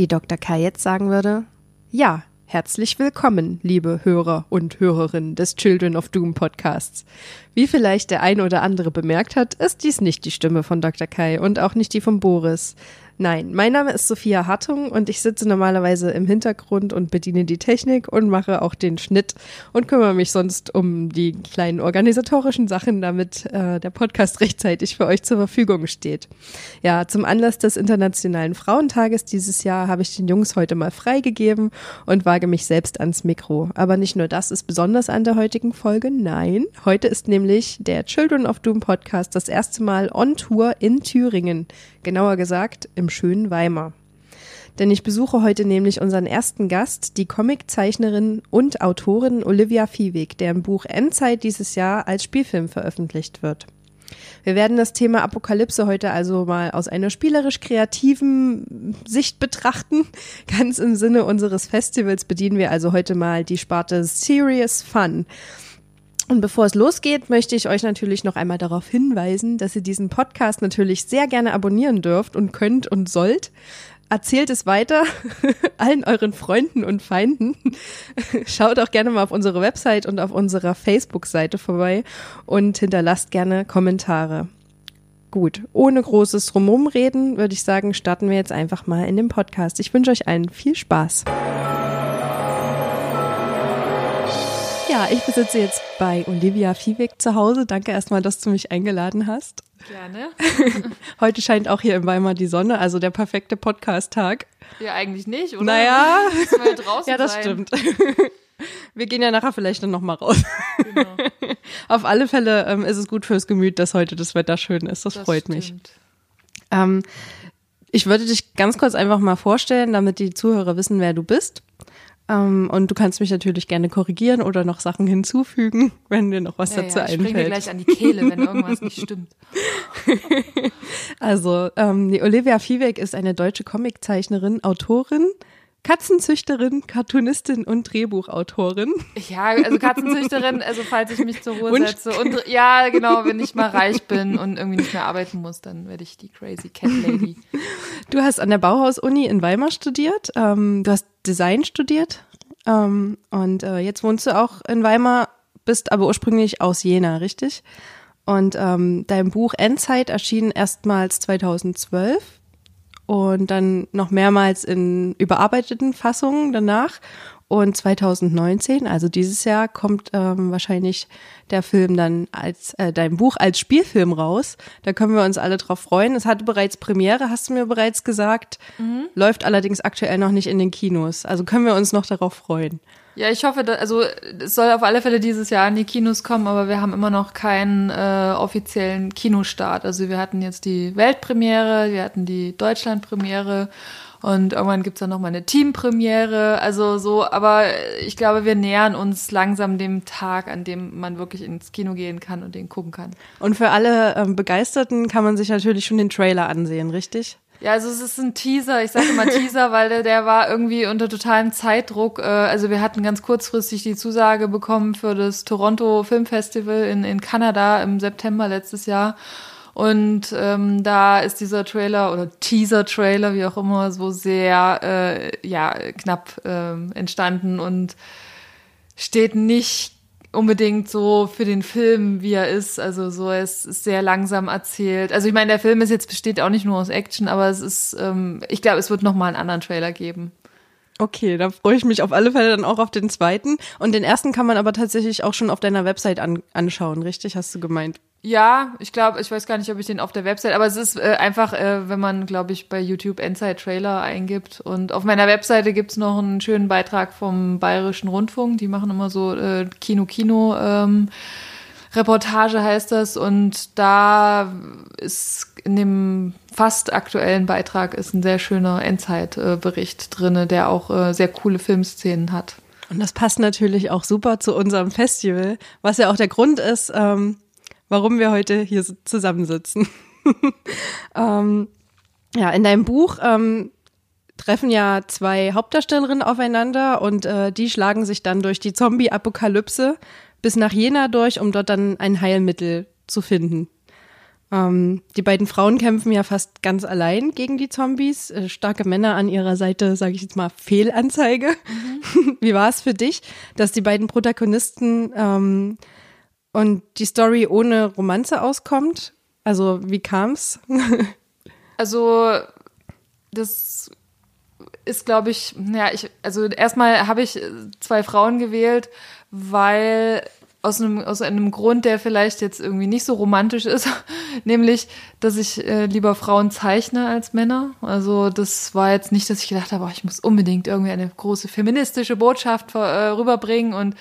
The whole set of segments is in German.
Wie Dr. Kai jetzt sagen würde, ja, herzlich willkommen, liebe Hörer und Hörerinnen des Children of Doom Podcasts. Wie vielleicht der ein oder andere bemerkt hat, ist dies nicht die Stimme von Dr. Kai und auch nicht die von Boris. Nein, mein Name ist Sophia Hartung und ich sitze normalerweise im Hintergrund und bediene die Technik und mache auch den Schnitt und kümmere mich sonst um die kleinen organisatorischen Sachen, damit äh, der Podcast rechtzeitig für euch zur Verfügung steht. Ja, zum Anlass des Internationalen Frauentages dieses Jahr habe ich den Jungs heute mal freigegeben und wage mich selbst ans Mikro. Aber nicht nur das ist besonders an der heutigen Folge, nein, heute ist nämlich der Children of Doom Podcast das erste Mal on Tour in Thüringen genauer gesagt im schönen Weimar. Denn ich besuche heute nämlich unseren ersten Gast, die Comiczeichnerin und Autorin Olivia Viehweg, deren Buch Endzeit dieses Jahr als Spielfilm veröffentlicht wird. Wir werden das Thema Apokalypse heute also mal aus einer spielerisch kreativen Sicht betrachten. Ganz im Sinne unseres Festivals bedienen wir also heute mal die Sparte Serious Fun. Und bevor es losgeht, möchte ich euch natürlich noch einmal darauf hinweisen, dass ihr diesen Podcast natürlich sehr gerne abonnieren dürft und könnt und sollt. Erzählt es weiter allen euren Freunden und Feinden. Schaut auch gerne mal auf unsere Website und auf unserer Facebook-Seite vorbei und hinterlasst gerne Kommentare. Gut, ohne großes Rumumreden würde ich sagen, starten wir jetzt einfach mal in den Podcast. Ich wünsche euch allen viel Spaß. Ja, ich besitze jetzt bei Olivia Viehweg zu Hause. Danke erstmal, dass du mich eingeladen hast. Gerne. Heute scheint auch hier in Weimar die Sonne, also der perfekte Podcast-Tag. Ja, eigentlich nicht, oder? Naja. Wir draußen ja, das sein. stimmt. Wir gehen ja nachher vielleicht dann nochmal raus. Genau. Auf alle Fälle ähm, ist es gut fürs Gemüt, dass heute das Wetter schön ist. Das, Das freut mich. stimmt. Ähm, ich würde dich ganz kurz einfach mal vorstellen, damit die Zuhörer wissen, wer du bist. Ähm, und du kannst mich natürlich gerne korrigieren oder noch Sachen hinzufügen, wenn dir noch was Ja, dazu ja, ich spring mir einfällt. gleich an die Kehle, wenn irgendwas nicht stimmt. Also, ähm, die Olivia Viehweg ist eine deutsche Comiczeichnerin, Autorin, Katzenzüchterin, Cartoonistin und Drehbuchautorin. Ja, also Katzenzüchterin, also falls ich mich zur Ruhe Und- setze. Und ja, genau, wenn ich mal reich bin und irgendwie nicht mehr arbeiten muss, dann werde ich die Crazy Cat Lady. Du hast an der Bauhaus-Uni in Weimar studiert. Ähm, du hast Design studiert. Ähm, und äh, jetzt wohnst du auch in Weimar, bist aber ursprünglich aus Jena, richtig? Und ähm, dein Buch Endzeit erschien erstmals 2012 und dann noch mehrmals in überarbeiteten Fassungen danach. Und 2019, also dieses Jahr, kommt ähm, wahrscheinlich der Film dann als äh, dein Buch als Spielfilm raus. Da können wir uns alle drauf freuen. Es hatte bereits Premiere, hast du mir bereits gesagt. Läuft allerdings aktuell noch nicht in den Kinos. Also können wir uns noch darauf freuen. Ja, ich hoffe, da, also es soll auf alle Fälle dieses Jahr in die Kinos kommen, aber wir haben immer noch keinen äh, offiziellen Kinostart. Also wir hatten jetzt die Weltpremiere, wir hatten die Deutschlandpremiere und irgendwann gibt's dann noch mal eine Teampremiere. Also so, aber ich glaube, wir nähern uns langsam dem Tag, an dem man wirklich ins Kino gehen kann und den gucken kann. Und für alle ähm, Begeisterten kann man sich natürlich schon den Trailer ansehen, richtig? Ja, also es ist ein Teaser. Ich sage immer Teaser, weil der, der war irgendwie unter totalem Zeitdruck. Äh, Also wir hatten ganz kurzfristig die Zusage bekommen für das Toronto Film Festival in, in Kanada im September letztes Jahr. Und ähm, da ist dieser Trailer oder Teaser-Trailer, wie auch immer, so sehr äh, ja, knapp ähm, entstanden und steht nicht unbedingt so für den Film, wie er ist. Also so, es ist sehr langsam erzählt. Also ich meine, der Film ist jetzt besteht auch nicht nur aus Action, aber es ist, ähm, ich glaube, es wird noch mal einen anderen Trailer geben. Okay, da freue ich mich auf alle Fälle dann auch auf den zweiten. Und den ersten kann man aber tatsächlich auch schon auf deiner Website an, anschauen, richtig? Hast du gemeint? Ja, ich glaube, ich weiß gar nicht, ob ich den auf der Website, aber es ist äh, einfach, äh, wenn man, glaube ich, bei YouTube Endzeit Trailer eingibt. Und auf meiner Webseite gibt's noch einen schönen Beitrag vom Bayerischen Rundfunk. Die machen immer so äh, Kino-Kino. Ähm, Reportage heißt das und da ist in dem fast aktuellen Beitrag ist ein sehr schöner Endzeitbericht drinne, der auch äh, sehr coole Filmszenen hat. Und das passt natürlich auch super zu unserem Festival, was ja auch der Grund ist, ähm, warum wir heute hier zusammensitzen. ähm, ja, in deinem Buch ähm, treffen ja zwei Hauptdarstellerinnen aufeinander und äh, die schlagen sich dann durch die Zombie-Apokalypse bis nach Jena durch, um dort dann ein Heilmittel zu finden. Ähm, die beiden Frauen kämpfen ja fast ganz allein gegen die Zombies. Äh, starke Männer an ihrer Seite, sage ich jetzt mal, Fehlanzeige. Mhm. Wie war es für dich, dass die beiden Protagonisten ähm, und die Story ohne Romanze auskommt? Also wie kam's? also das ist, glaube ich, ja, ich, also erstmal habe ich zwei Frauen gewählt, weil aus einem, aus einem Grund, der vielleicht jetzt irgendwie nicht so romantisch ist, nämlich, dass ich äh, lieber Frauen zeichne als Männer. Also das war jetzt nicht, dass ich gedacht habe, ich muss unbedingt irgendwie eine große feministische Botschaft äh, rüberbringen und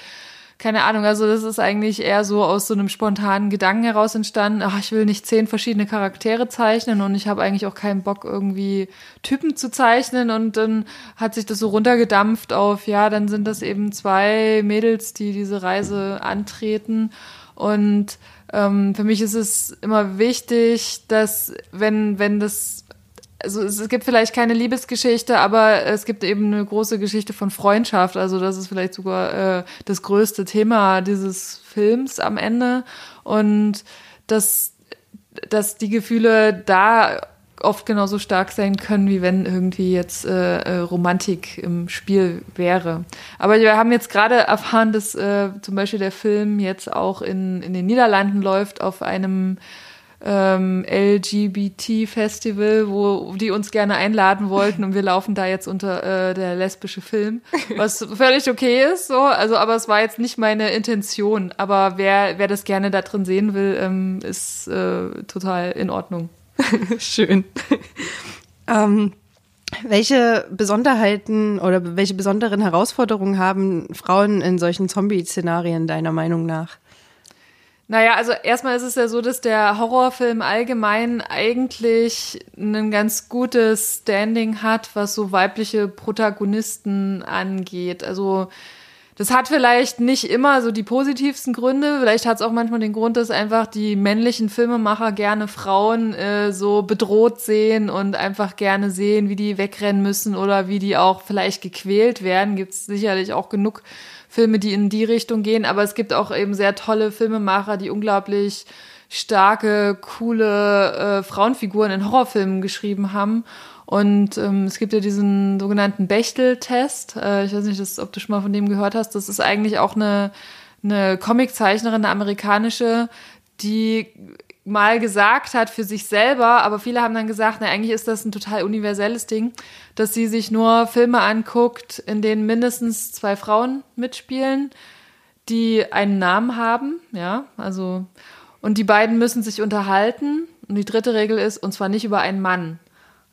keine Ahnung, also das ist eigentlich eher so aus so einem spontanen Gedanken heraus entstanden, ach, ich will nicht zehn verschiedene Charaktere zeichnen und ich habe eigentlich auch keinen Bock, irgendwie Typen zu zeichnen und dann hat sich das so runtergedampft auf, ja, dann sind das eben zwei Mädels, die diese Reise antreten. Und ähm, für mich ist es immer wichtig, dass wenn, wenn das also es gibt vielleicht keine Liebesgeschichte, aber es gibt eben eine große Geschichte von Freundschaft. Also das ist vielleicht sogar äh, das größte Thema dieses Films am Ende. Und dass, dass die Gefühle da oft genauso stark sein können, wie wenn irgendwie jetzt äh, äh Romantik im Spiel wäre. Aber wir haben jetzt gerade erfahren, dass äh, zum Beispiel der Film jetzt auch in, in den Niederlanden läuft auf einem ähm, LGBT-Festival, wo die uns gerne einladen wollten und wir laufen da jetzt unter äh, der lesbische Film, was völlig okay ist, so. Also, aber es war jetzt nicht meine Intention. Aber wer, wer das gerne da drin sehen will, ähm, ist äh, total in Ordnung. Schön. ähm, welche Besonderheiten oder welche besonderen Herausforderungen haben Frauen in solchen Zombie-Szenarien deiner Meinung nach? Naja, also erstmal ist es ja so, dass der Horrorfilm allgemein eigentlich ein ganz gutes Standing hat, was so weibliche Protagonisten angeht. Also das hat vielleicht nicht immer so die positivsten Gründe. Vielleicht hat es auch manchmal den Grund, dass einfach die männlichen Filmemacher gerne Frauen äh, so bedroht sehen und einfach gerne sehen, wie die wegrennen müssen oder wie die auch vielleicht gequält werden. Gibt es sicherlich auch genug Filme, die in die Richtung gehen, aber es gibt auch eben sehr tolle Filmemacher, die unglaublich starke, coole äh, Frauenfiguren in Horrorfilmen geschrieben haben. Und ähm, es gibt ja diesen sogenannten Bechtel-Test. Äh, ich weiß nicht, dass, ob du schon mal von dem gehört hast. Das ist eigentlich auch eine, eine Comiczeichnerin, eine amerikanische, die mal gesagt hat für sich selber, aber viele haben dann gesagt, na, eigentlich ist das ein total universelles Ding, dass sie sich nur Filme anguckt, in denen mindestens zwei Frauen mitspielen, die einen Namen haben, ja, also, und die beiden müssen sich unterhalten. Und die dritte Regel ist, und zwar nicht über einen Mann.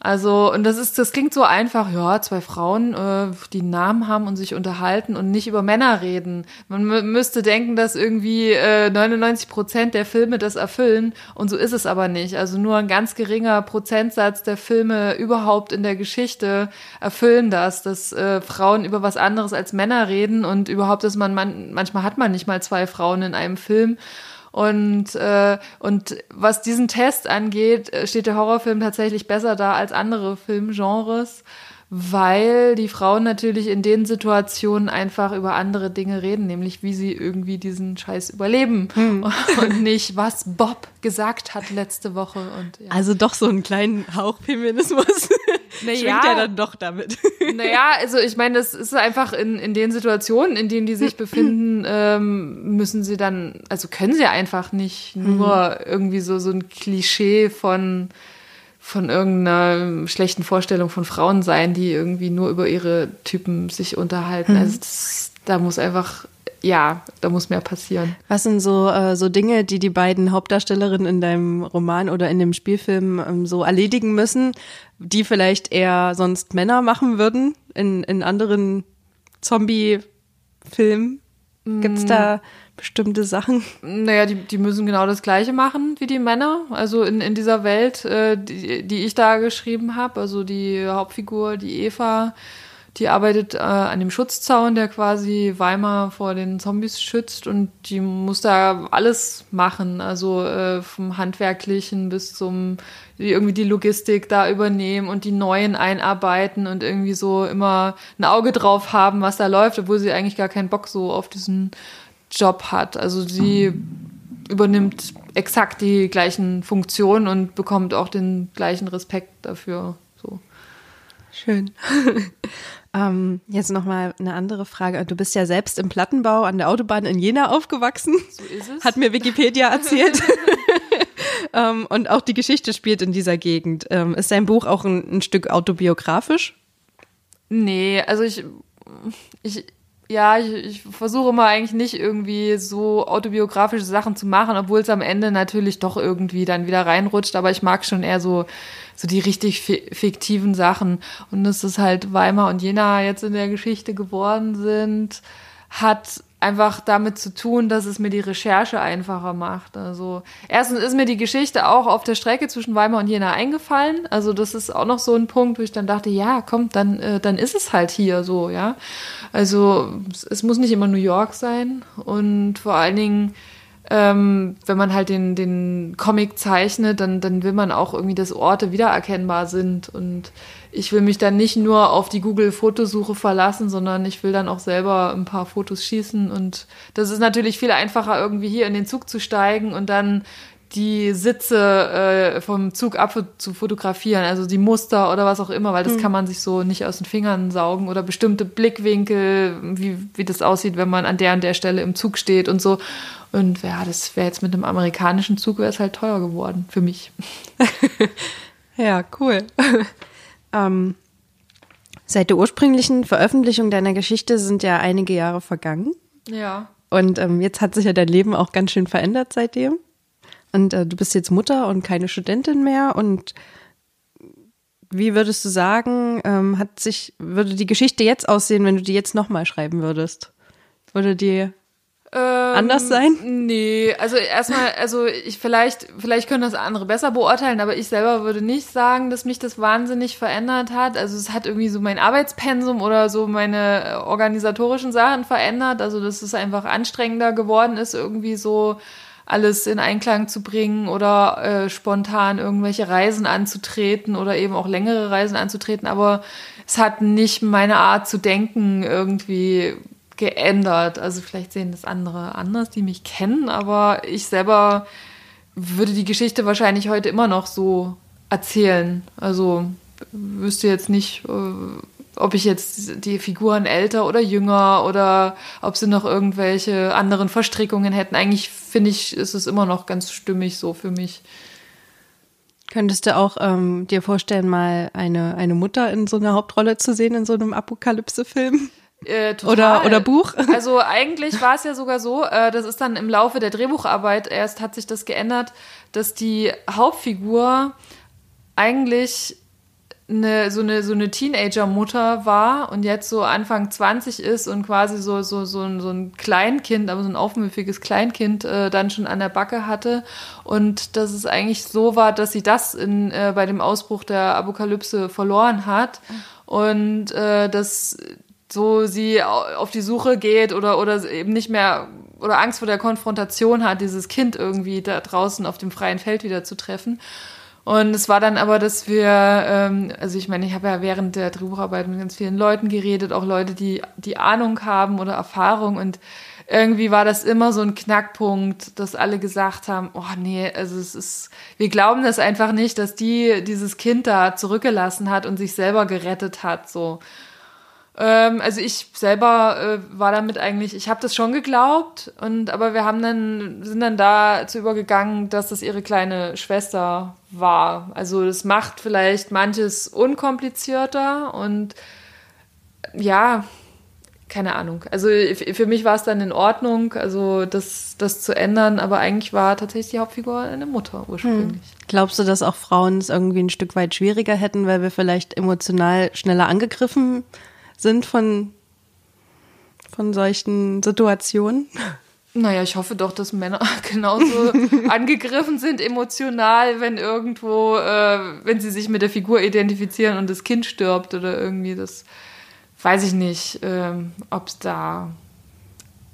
Also, und das ist, das klingt so einfach, ja, zwei Frauen, äh, die einen Namen haben und sich unterhalten und nicht über Männer reden. Man müsste denken, dass irgendwie äh, 99 Prozent der Filme das erfüllen und so ist es aber nicht. Also nur ein ganz geringer Prozentsatz der Filme überhaupt in der Geschichte erfüllen das, dass äh, Frauen über was anderes als Männer reden und überhaupt, dass man, man manchmal hat man nicht mal zwei Frauen in einem Film. Und, äh, und was diesen Test angeht, äh, steht der Horrorfilm tatsächlich besser da als andere Filmgenres weil die Frauen natürlich in den Situationen einfach über andere Dinge reden, nämlich wie sie irgendwie diesen Scheiß überleben hm. und nicht, was Bob gesagt hat letzte Woche. Und, ja. Also doch so einen kleinen Hauch Feminismus naja, schwingt ja dann doch damit. Naja, also ich meine, das ist einfach in, in den Situationen, in denen die sich befinden, ähm, müssen sie dann, also können sie einfach nicht nur mhm. irgendwie so, so ein Klischee von von irgendeiner schlechten Vorstellung von Frauen sein, die irgendwie nur über ihre Typen sich unterhalten. Mhm. Also das, da muss einfach, ja, da muss mehr passieren. Was sind so, äh, so Dinge, die die beiden Hauptdarstellerinnen in deinem Roman oder in dem Spielfilm ähm, so erledigen müssen, die vielleicht eher sonst Männer machen würden in, in anderen Zombie-Filmen? Gibt es mm. da bestimmte Sachen? Naja, die, die müssen genau das Gleiche machen wie die Männer. Also in, in dieser Welt, äh, die, die ich da geschrieben habe. Also die Hauptfigur, die Eva, die arbeitet äh, an dem Schutzzaun, der quasi Weimar vor den Zombies schützt und die muss da alles machen, also äh, vom Handwerklichen bis zum irgendwie die Logistik da übernehmen und die Neuen einarbeiten und irgendwie so immer ein Auge drauf haben, was da läuft, obwohl sie eigentlich gar keinen Bock so auf diesen Job hat. Also sie übernimmt exakt die gleichen Funktionen und bekommt auch den gleichen Respekt dafür. So. Schön. ähm, jetzt nochmal eine andere Frage. Du bist ja selbst im Plattenbau an der Autobahn in Jena aufgewachsen. So ist es. Hat mir Wikipedia erzählt. ähm, und auch die Geschichte spielt in dieser Gegend. Ähm, ist dein Buch auch ein, ein Stück autobiografisch? Nee, also ich, ich, ja, ich, ich versuche immer eigentlich nicht irgendwie so autobiografische Sachen zu machen, obwohl es am Ende natürlich doch irgendwie dann wieder reinrutscht. Aber ich mag schon eher so, so die richtig fiktiven Sachen. Und dass es halt Weimar und Jena jetzt in der Geschichte geworden sind, hat einfach damit zu tun, dass es mir die Recherche einfacher macht. Also erstens ist mir die Geschichte auch auf der Strecke zwischen Weimar und Jena eingefallen. Also das ist auch noch so ein Punkt, wo ich dann dachte, ja, komm, dann äh, dann ist es halt hier so, ja. Also es, es muss nicht immer New York sein und vor allen Dingen ähm, wenn man halt den, den Comic zeichnet, dann, dann will man auch irgendwie, dass Orte wiedererkennbar sind. Und ich will mich dann nicht nur auf die Google-Fotosuche verlassen, sondern ich will dann auch selber ein paar Fotos schießen. Und das ist natürlich viel einfacher, irgendwie hier in den Zug zu steigen und dann die Sitze äh, vom Zug ab zu fotografieren, also die Muster oder was auch immer, weil das mhm. kann man sich so nicht aus den Fingern saugen oder bestimmte Blickwinkel, wie, wie das aussieht, wenn man an der und der Stelle im Zug steht und so. Und ja, das wäre jetzt mit einem amerikanischen Zug wäre es halt teuer geworden für mich. ja, cool. ähm, seit der ursprünglichen Veröffentlichung deiner Geschichte sind ja einige Jahre vergangen. Ja. Und ähm, jetzt hat sich ja dein Leben auch ganz schön verändert seitdem. Und äh, du bist jetzt Mutter und keine Studentin mehr. Und wie würdest du sagen, ähm, hat sich, würde die Geschichte jetzt aussehen, wenn du die jetzt nochmal schreiben würdest? Würde die ähm, anders sein? Nee, also erstmal, also ich vielleicht, vielleicht können das andere besser beurteilen, aber ich selber würde nicht sagen, dass mich das wahnsinnig verändert hat. Also es hat irgendwie so mein Arbeitspensum oder so meine äh, organisatorischen Sachen verändert. Also dass es einfach anstrengender geworden ist, irgendwie so alles in Einklang zu bringen oder äh, spontan irgendwelche Reisen anzutreten oder eben auch längere Reisen anzutreten. Aber es hat nicht meine Art zu denken irgendwie geändert. Also vielleicht sehen das andere anders, die mich kennen, aber ich selber würde die Geschichte wahrscheinlich heute immer noch so erzählen. Also wüsste jetzt nicht, äh, ob ich jetzt die Figuren älter oder jünger oder ob sie noch irgendwelche anderen Verstrickungen hätten. Eigentlich finde ich, ist es immer noch ganz stimmig so für mich. Könntest du auch ähm, dir vorstellen, mal eine, eine Mutter in so einer Hauptrolle zu sehen in so einem Apokalypse-Film? Äh, oder, oder Buch? Also eigentlich war es ja sogar so, äh, das ist dann im Laufe der Drehbucharbeit erst hat sich das geändert, dass die Hauptfigur eigentlich eine, so eine, so eine Teenager-Mutter war und jetzt so Anfang 20 ist und quasi so, so, so, ein, so ein Kleinkind, aber so ein aufmüffiges Kleinkind äh, dann schon an der Backe hatte. Und dass es eigentlich so war, dass sie das in, äh, bei dem Ausbruch der Apokalypse verloren hat. Und äh, dass so sie auf die Suche geht oder, oder eben nicht mehr oder Angst vor der Konfrontation hat, dieses Kind irgendwie da draußen auf dem freien Feld wieder zu treffen. Und es war dann aber, dass wir, ähm, also ich meine, ich habe ja während der Drehbucharbeit mit ganz vielen Leuten geredet, auch Leute, die die Ahnung haben oder Erfahrung und irgendwie war das immer so ein Knackpunkt, dass alle gesagt haben, oh nee, also es ist, wir glauben das einfach nicht, dass die dieses Kind da zurückgelassen hat und sich selber gerettet hat, so. Ähm, also ich selber äh, war damit eigentlich, ich habe das schon geglaubt und aber wir haben dann sind dann dazu übergegangen, dass das ihre kleine Schwester war. Also das macht vielleicht manches unkomplizierter und ja, keine Ahnung. Also für mich war es dann in Ordnung, also das, das zu ändern, aber eigentlich war tatsächlich die Hauptfigur eine Mutter ursprünglich. Hm. Glaubst du, dass auch Frauen es irgendwie ein Stück weit schwieriger hätten, weil wir vielleicht emotional schneller angegriffen sind von, von solchen Situationen? Naja, ich hoffe doch, dass Männer genauso angegriffen sind emotional, wenn irgendwo, äh, wenn sie sich mit der Figur identifizieren und das Kind stirbt oder irgendwie das, weiß ich nicht, ähm, ob es da.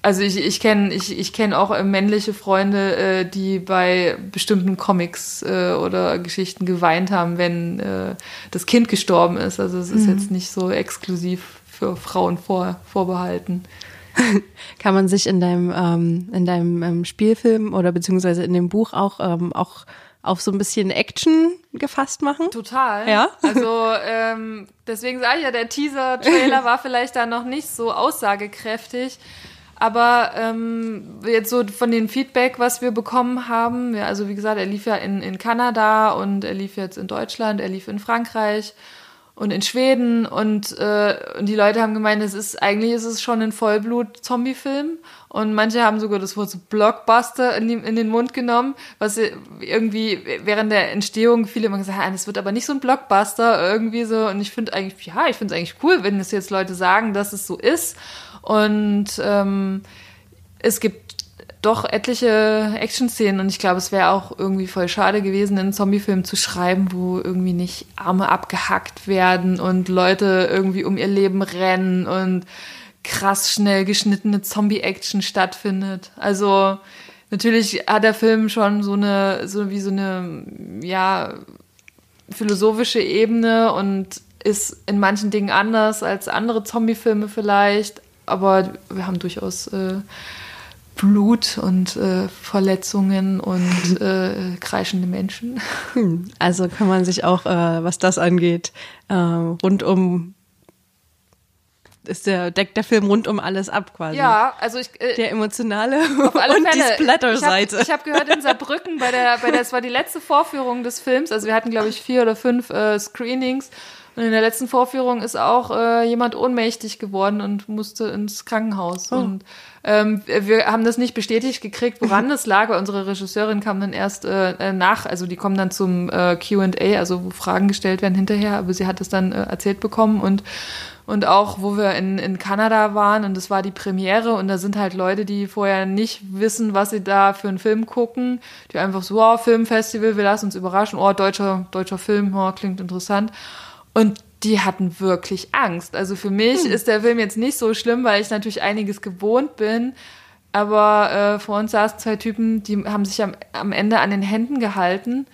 Also ich, ich kenne ich, ich kenn auch männliche Freunde, äh, die bei bestimmten Comics äh, oder Geschichten geweint haben, wenn äh, das Kind gestorben ist. Also es ist mhm. jetzt nicht so exklusiv für Frauen vor, vorbehalten. Kann man sich in deinem, ähm, in deinem ähm, Spielfilm oder beziehungsweise in dem Buch auch, ähm, auch auf so ein bisschen Action gefasst machen? Total. Ja. Also ähm, deswegen sage ich ja, der Teaser-Trailer war vielleicht da noch nicht so aussagekräftig. Aber ähm, jetzt so von dem Feedback, was wir bekommen haben, ja, also wie gesagt, er lief ja in, in Kanada und er lief jetzt in Deutschland, er lief in Frankreich und in Schweden und, äh, und die Leute haben gemeint, es ist eigentlich ist es schon ein Vollblut-Zombie-Film und manche haben sogar das Wort so Blockbuster in, die, in, den Mund genommen, was irgendwie während der Entstehung viele immer gesagt haben, es wird aber nicht so ein Blockbuster irgendwie so und ich finde eigentlich, ja, ich finde es eigentlich cool, wenn es jetzt Leute sagen, dass es so ist und ähm, es gibt doch etliche Action-Szenen und ich glaube, es wäre auch irgendwie voll schade gewesen, einen Zombie-Film zu schreiben, wo irgendwie nicht Arme abgehackt werden und Leute irgendwie um ihr Leben rennen und krass schnell geschnittene Zombie-Action stattfindet. Also natürlich hat der Film schon so eine, so wie so eine, ja, philosophische Ebene und ist in manchen Dingen anders als andere Zombie-Filme vielleicht, aber wir haben durchaus äh, Blut und äh, Verletzungen und äh, kreischende Menschen. Hm, also kann man sich auch, äh, was das angeht, äh, rund um ist der deckt der Film rund um alles ab quasi. Ja, also ich äh, der emotionale auf alle und Fälle. die Splatter-Seite. Ich habe hab gehört in Saarbrücken bei der bei der es war die letzte Vorführung des Films, also wir hatten glaube ich vier oder fünf äh, Screenings und in der letzten Vorführung ist auch äh, jemand ohnmächtig geworden und musste ins Krankenhaus. Oh. Und ähm, wir haben das nicht bestätigt gekriegt, woran das lag, weil unsere Regisseurin kam dann erst äh, nach, also die kommen dann zum äh, QA, also wo Fragen gestellt werden hinterher, aber sie hat es dann äh, erzählt bekommen und und auch, wo wir in, in Kanada waren und das war die Premiere und da sind halt Leute, die vorher nicht wissen, was sie da für einen Film gucken, die einfach so, oh, Filmfestival, wir lassen uns überraschen, oh, deutscher, deutscher Film, oh, klingt interessant. Und die hatten wirklich Angst. Also für mich hm. ist der Film jetzt nicht so schlimm, weil ich natürlich einiges gewohnt bin. Aber äh, vor uns saßen zwei Typen, die haben sich am, am Ende an den Händen gehalten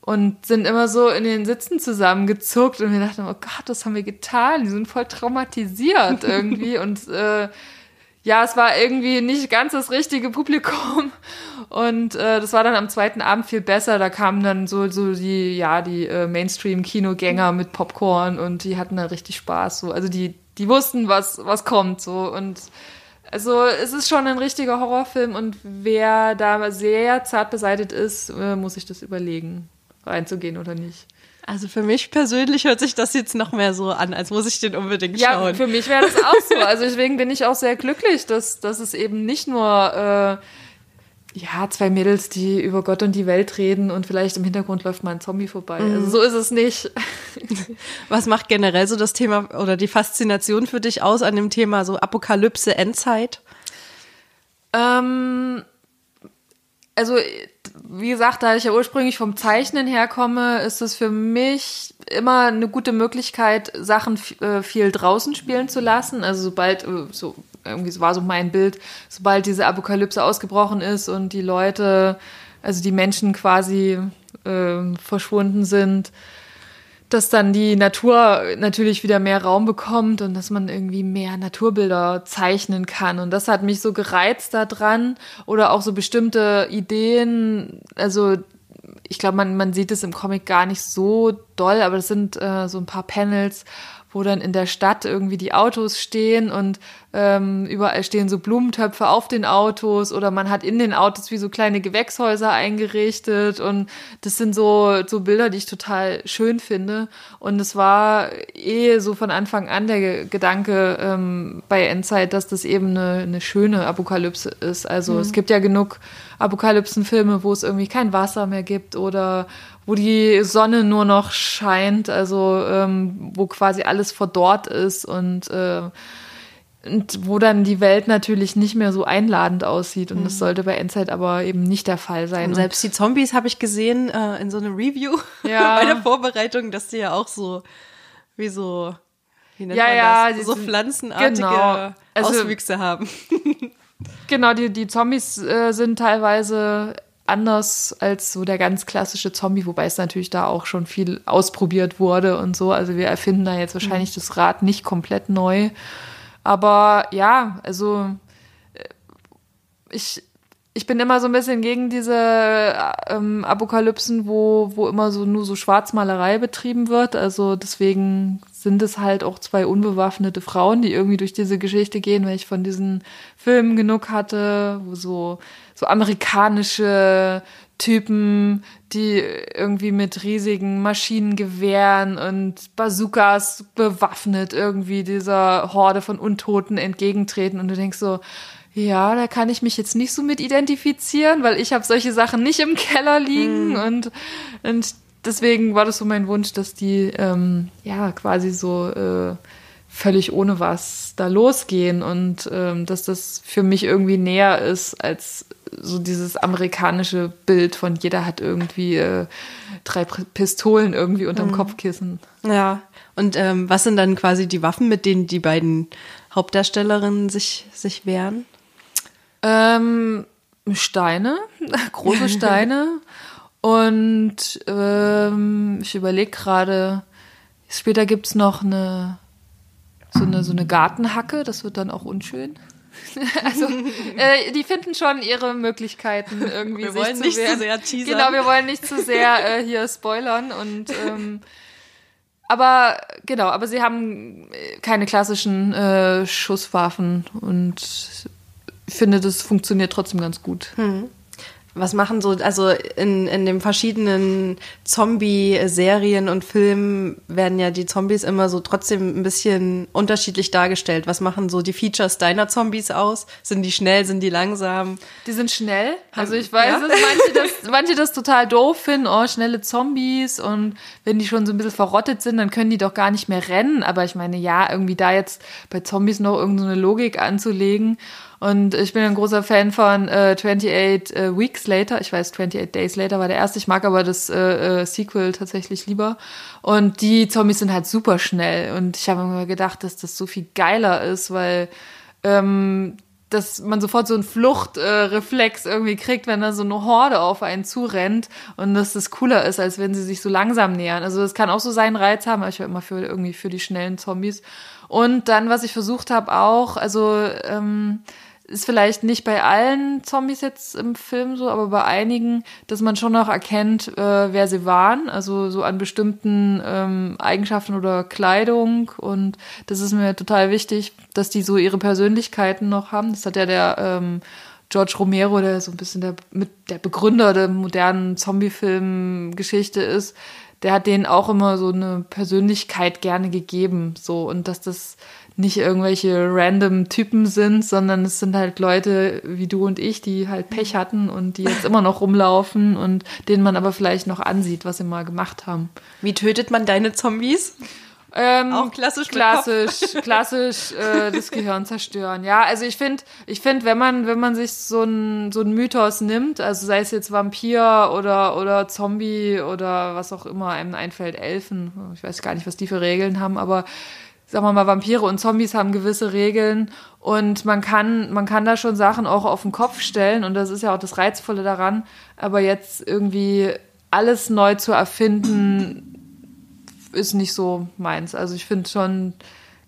und sind immer so in den Sitzen zusammengezuckt und wir dachten, oh Gott, was haben wir getan? Die sind voll traumatisiert irgendwie und äh, ja, es war irgendwie nicht ganz das richtige Publikum. Und äh, das war dann am zweiten Abend viel besser. Da kamen dann so, so die, ja, die äh, Mainstream-Kinogänger mit Popcorn und die hatten da richtig Spaß. So. Also die, die wussten, was, was kommt. So. Und also es ist schon ein richtiger Horrorfilm und wer da sehr zart beseitigt ist, äh, muss sich das überlegen, reinzugehen oder nicht. Also für mich persönlich hört sich das jetzt noch mehr so an, als muss ich den unbedingt schauen. Ja, für mich wäre das auch so. Also deswegen bin ich auch sehr glücklich, dass, dass es eben nicht nur äh, ja, zwei Mädels, die über Gott und die Welt reden und vielleicht im Hintergrund läuft mal ein Zombie vorbei. Mhm. Also so ist es nicht. Was macht generell so das Thema oder die Faszination für dich aus an dem Thema so Apokalypse, Endzeit? Ähm, also wie gesagt, da ich ja ursprünglich vom Zeichnen herkomme, ist es für mich immer eine gute Möglichkeit, Sachen äh, viel draußen spielen zu lassen. Also sobald, äh, so irgendwie war so mein Bild, sobald diese Apokalypse ausgebrochen ist und die Leute, also die Menschen quasi äh, verschwunden sind, dass dann die Natur natürlich wieder mehr Raum bekommt und dass man irgendwie mehr Naturbilder zeichnen kann. Und das hat mich so gereizt daran. Oder auch so bestimmte Ideen. Also ich glaube, man, man sieht es im Comic gar nicht so doll, aber das sind äh, so ein paar Panels, wo dann in der Stadt irgendwie die Autos stehen und ähm, überall stehen so Blumentöpfe auf den Autos oder man hat in den Autos wie so kleine Gewächshäuser eingerichtet und das sind so, so Bilder, die ich total schön finde. Und es war eh so von Anfang an der Gedanke ähm, bei Endzeit, dass das eben eine, eine schöne Apokalypse ist. Also mhm. es gibt ja genug Apokalypsenfilme, wo es irgendwie kein Wasser mehr gibt oder wo die Sonne nur noch scheint, also ähm, wo quasi alles verdorrt ist und äh, und wo dann die Welt natürlich nicht mehr so einladend aussieht. Und mhm. das sollte bei Endzeit aber eben nicht der Fall sein. Und selbst die Zombies habe ich gesehen äh, in so einem Review ja. bei der Vorbereitung, dass die ja auch so wie so wie nennt ja, man ja, das? so pflanzenartige genau. also, Auswüchse haben. genau, die, die Zombies äh, sind teilweise anders als so der ganz klassische Zombie, wobei es natürlich da auch schon viel ausprobiert wurde und so. Also wir erfinden da jetzt wahrscheinlich mhm. das Rad nicht komplett neu. Aber ja, also ich, ich bin immer so ein bisschen gegen diese ähm, Apokalypsen, wo, wo immer so nur so Schwarzmalerei betrieben wird. Also deswegen sind es halt auch zwei unbewaffnete Frauen, die irgendwie durch diese Geschichte gehen, weil ich von diesen Filmen genug hatte, wo so, so amerikanische Typen, die irgendwie mit riesigen Maschinengewehren und Bazookas bewaffnet irgendwie dieser Horde von Untoten entgegentreten und du denkst so, ja, da kann ich mich jetzt nicht so mit identifizieren, weil ich habe solche Sachen nicht im Keller liegen mhm. und, und deswegen war das so mein Wunsch, dass die ähm, ja quasi so äh, völlig ohne was da losgehen und ähm, dass das für mich irgendwie näher ist als so dieses amerikanische Bild von jeder hat irgendwie äh, drei Pistolen irgendwie unterm mhm. Kopfkissen. Ja, und ähm, was sind dann quasi die Waffen, mit denen die beiden Hauptdarstellerinnen sich, sich wehren? Ähm, Steine, große Steine. Und ähm, ich überlege gerade, später gibt es noch eine so, eine so eine Gartenhacke, das wird dann auch unschön. also äh, die finden schon ihre Möglichkeiten irgendwie wir wollen nicht zu sehr teasern. Genau, wir wollen nicht zu sehr äh, hier spoilern und ähm, aber genau, aber sie haben keine klassischen äh, Schusswaffen und ich finde, das funktioniert trotzdem ganz gut. Hm. Was machen so, also in, in den verschiedenen Zombie-Serien und Filmen werden ja die Zombies immer so trotzdem ein bisschen unterschiedlich dargestellt. Was machen so die Features deiner Zombies aus? Sind die schnell, sind die langsam? Die sind schnell. Also ich weiß, ja? dass manche das, manche das total doof finden, oh, schnelle Zombies und wenn die schon so ein bisschen verrottet sind, dann können die doch gar nicht mehr rennen. Aber ich meine, ja, irgendwie da jetzt bei Zombies noch irgendeine Logik anzulegen und ich bin ein großer Fan von äh, 28 äh, Weeks Later. Ich weiß, 28 Days Later war der erste. Ich mag aber das äh, äh, Sequel tatsächlich lieber. Und die Zombies sind halt super schnell. Und ich habe mir gedacht, dass das so viel geiler ist, weil ähm, dass man sofort so einen Fluchtreflex äh, irgendwie kriegt, wenn da so eine Horde auf einen zurennt und dass das cooler ist, als wenn sie sich so langsam nähern. Also das kann auch so seinen Reiz haben, aber ich war immer für irgendwie für die schnellen Zombies. Und dann, was ich versucht habe, auch, also ähm, ist vielleicht nicht bei allen Zombies jetzt im Film so, aber bei einigen, dass man schon noch erkennt, äh, wer sie waren, also so an bestimmten ähm, Eigenschaften oder Kleidung und das ist mir total wichtig, dass die so ihre Persönlichkeiten noch haben. Das hat ja der ähm, George Romero, der so ein bisschen der, mit der Begründer der modernen Zombie-Film-Geschichte ist, der hat denen auch immer so eine Persönlichkeit gerne gegeben, so und dass das nicht irgendwelche random Typen sind, sondern es sind halt Leute wie du und ich, die halt Pech hatten und die jetzt immer noch rumlaufen und denen man aber vielleicht noch ansieht, was sie mal gemacht haben. Wie tötet man deine Zombies? Ähm, Auch klassisch, klassisch, klassisch äh, das Gehirn zerstören. Ja, also ich finde, ich finde, wenn man, wenn man sich so ein so Mythos nimmt, also sei es jetzt Vampir oder oder Zombie oder was auch immer einem einfällt, Elfen, ich weiß gar nicht, was die für Regeln haben, aber sagen wir mal, Vampire und Zombies haben gewisse Regeln und man kann, man kann da schon Sachen auch auf den Kopf stellen und das ist ja auch das Reizvolle daran. Aber jetzt irgendwie alles neu zu erfinden, ist nicht so meins. Also ich finde schon,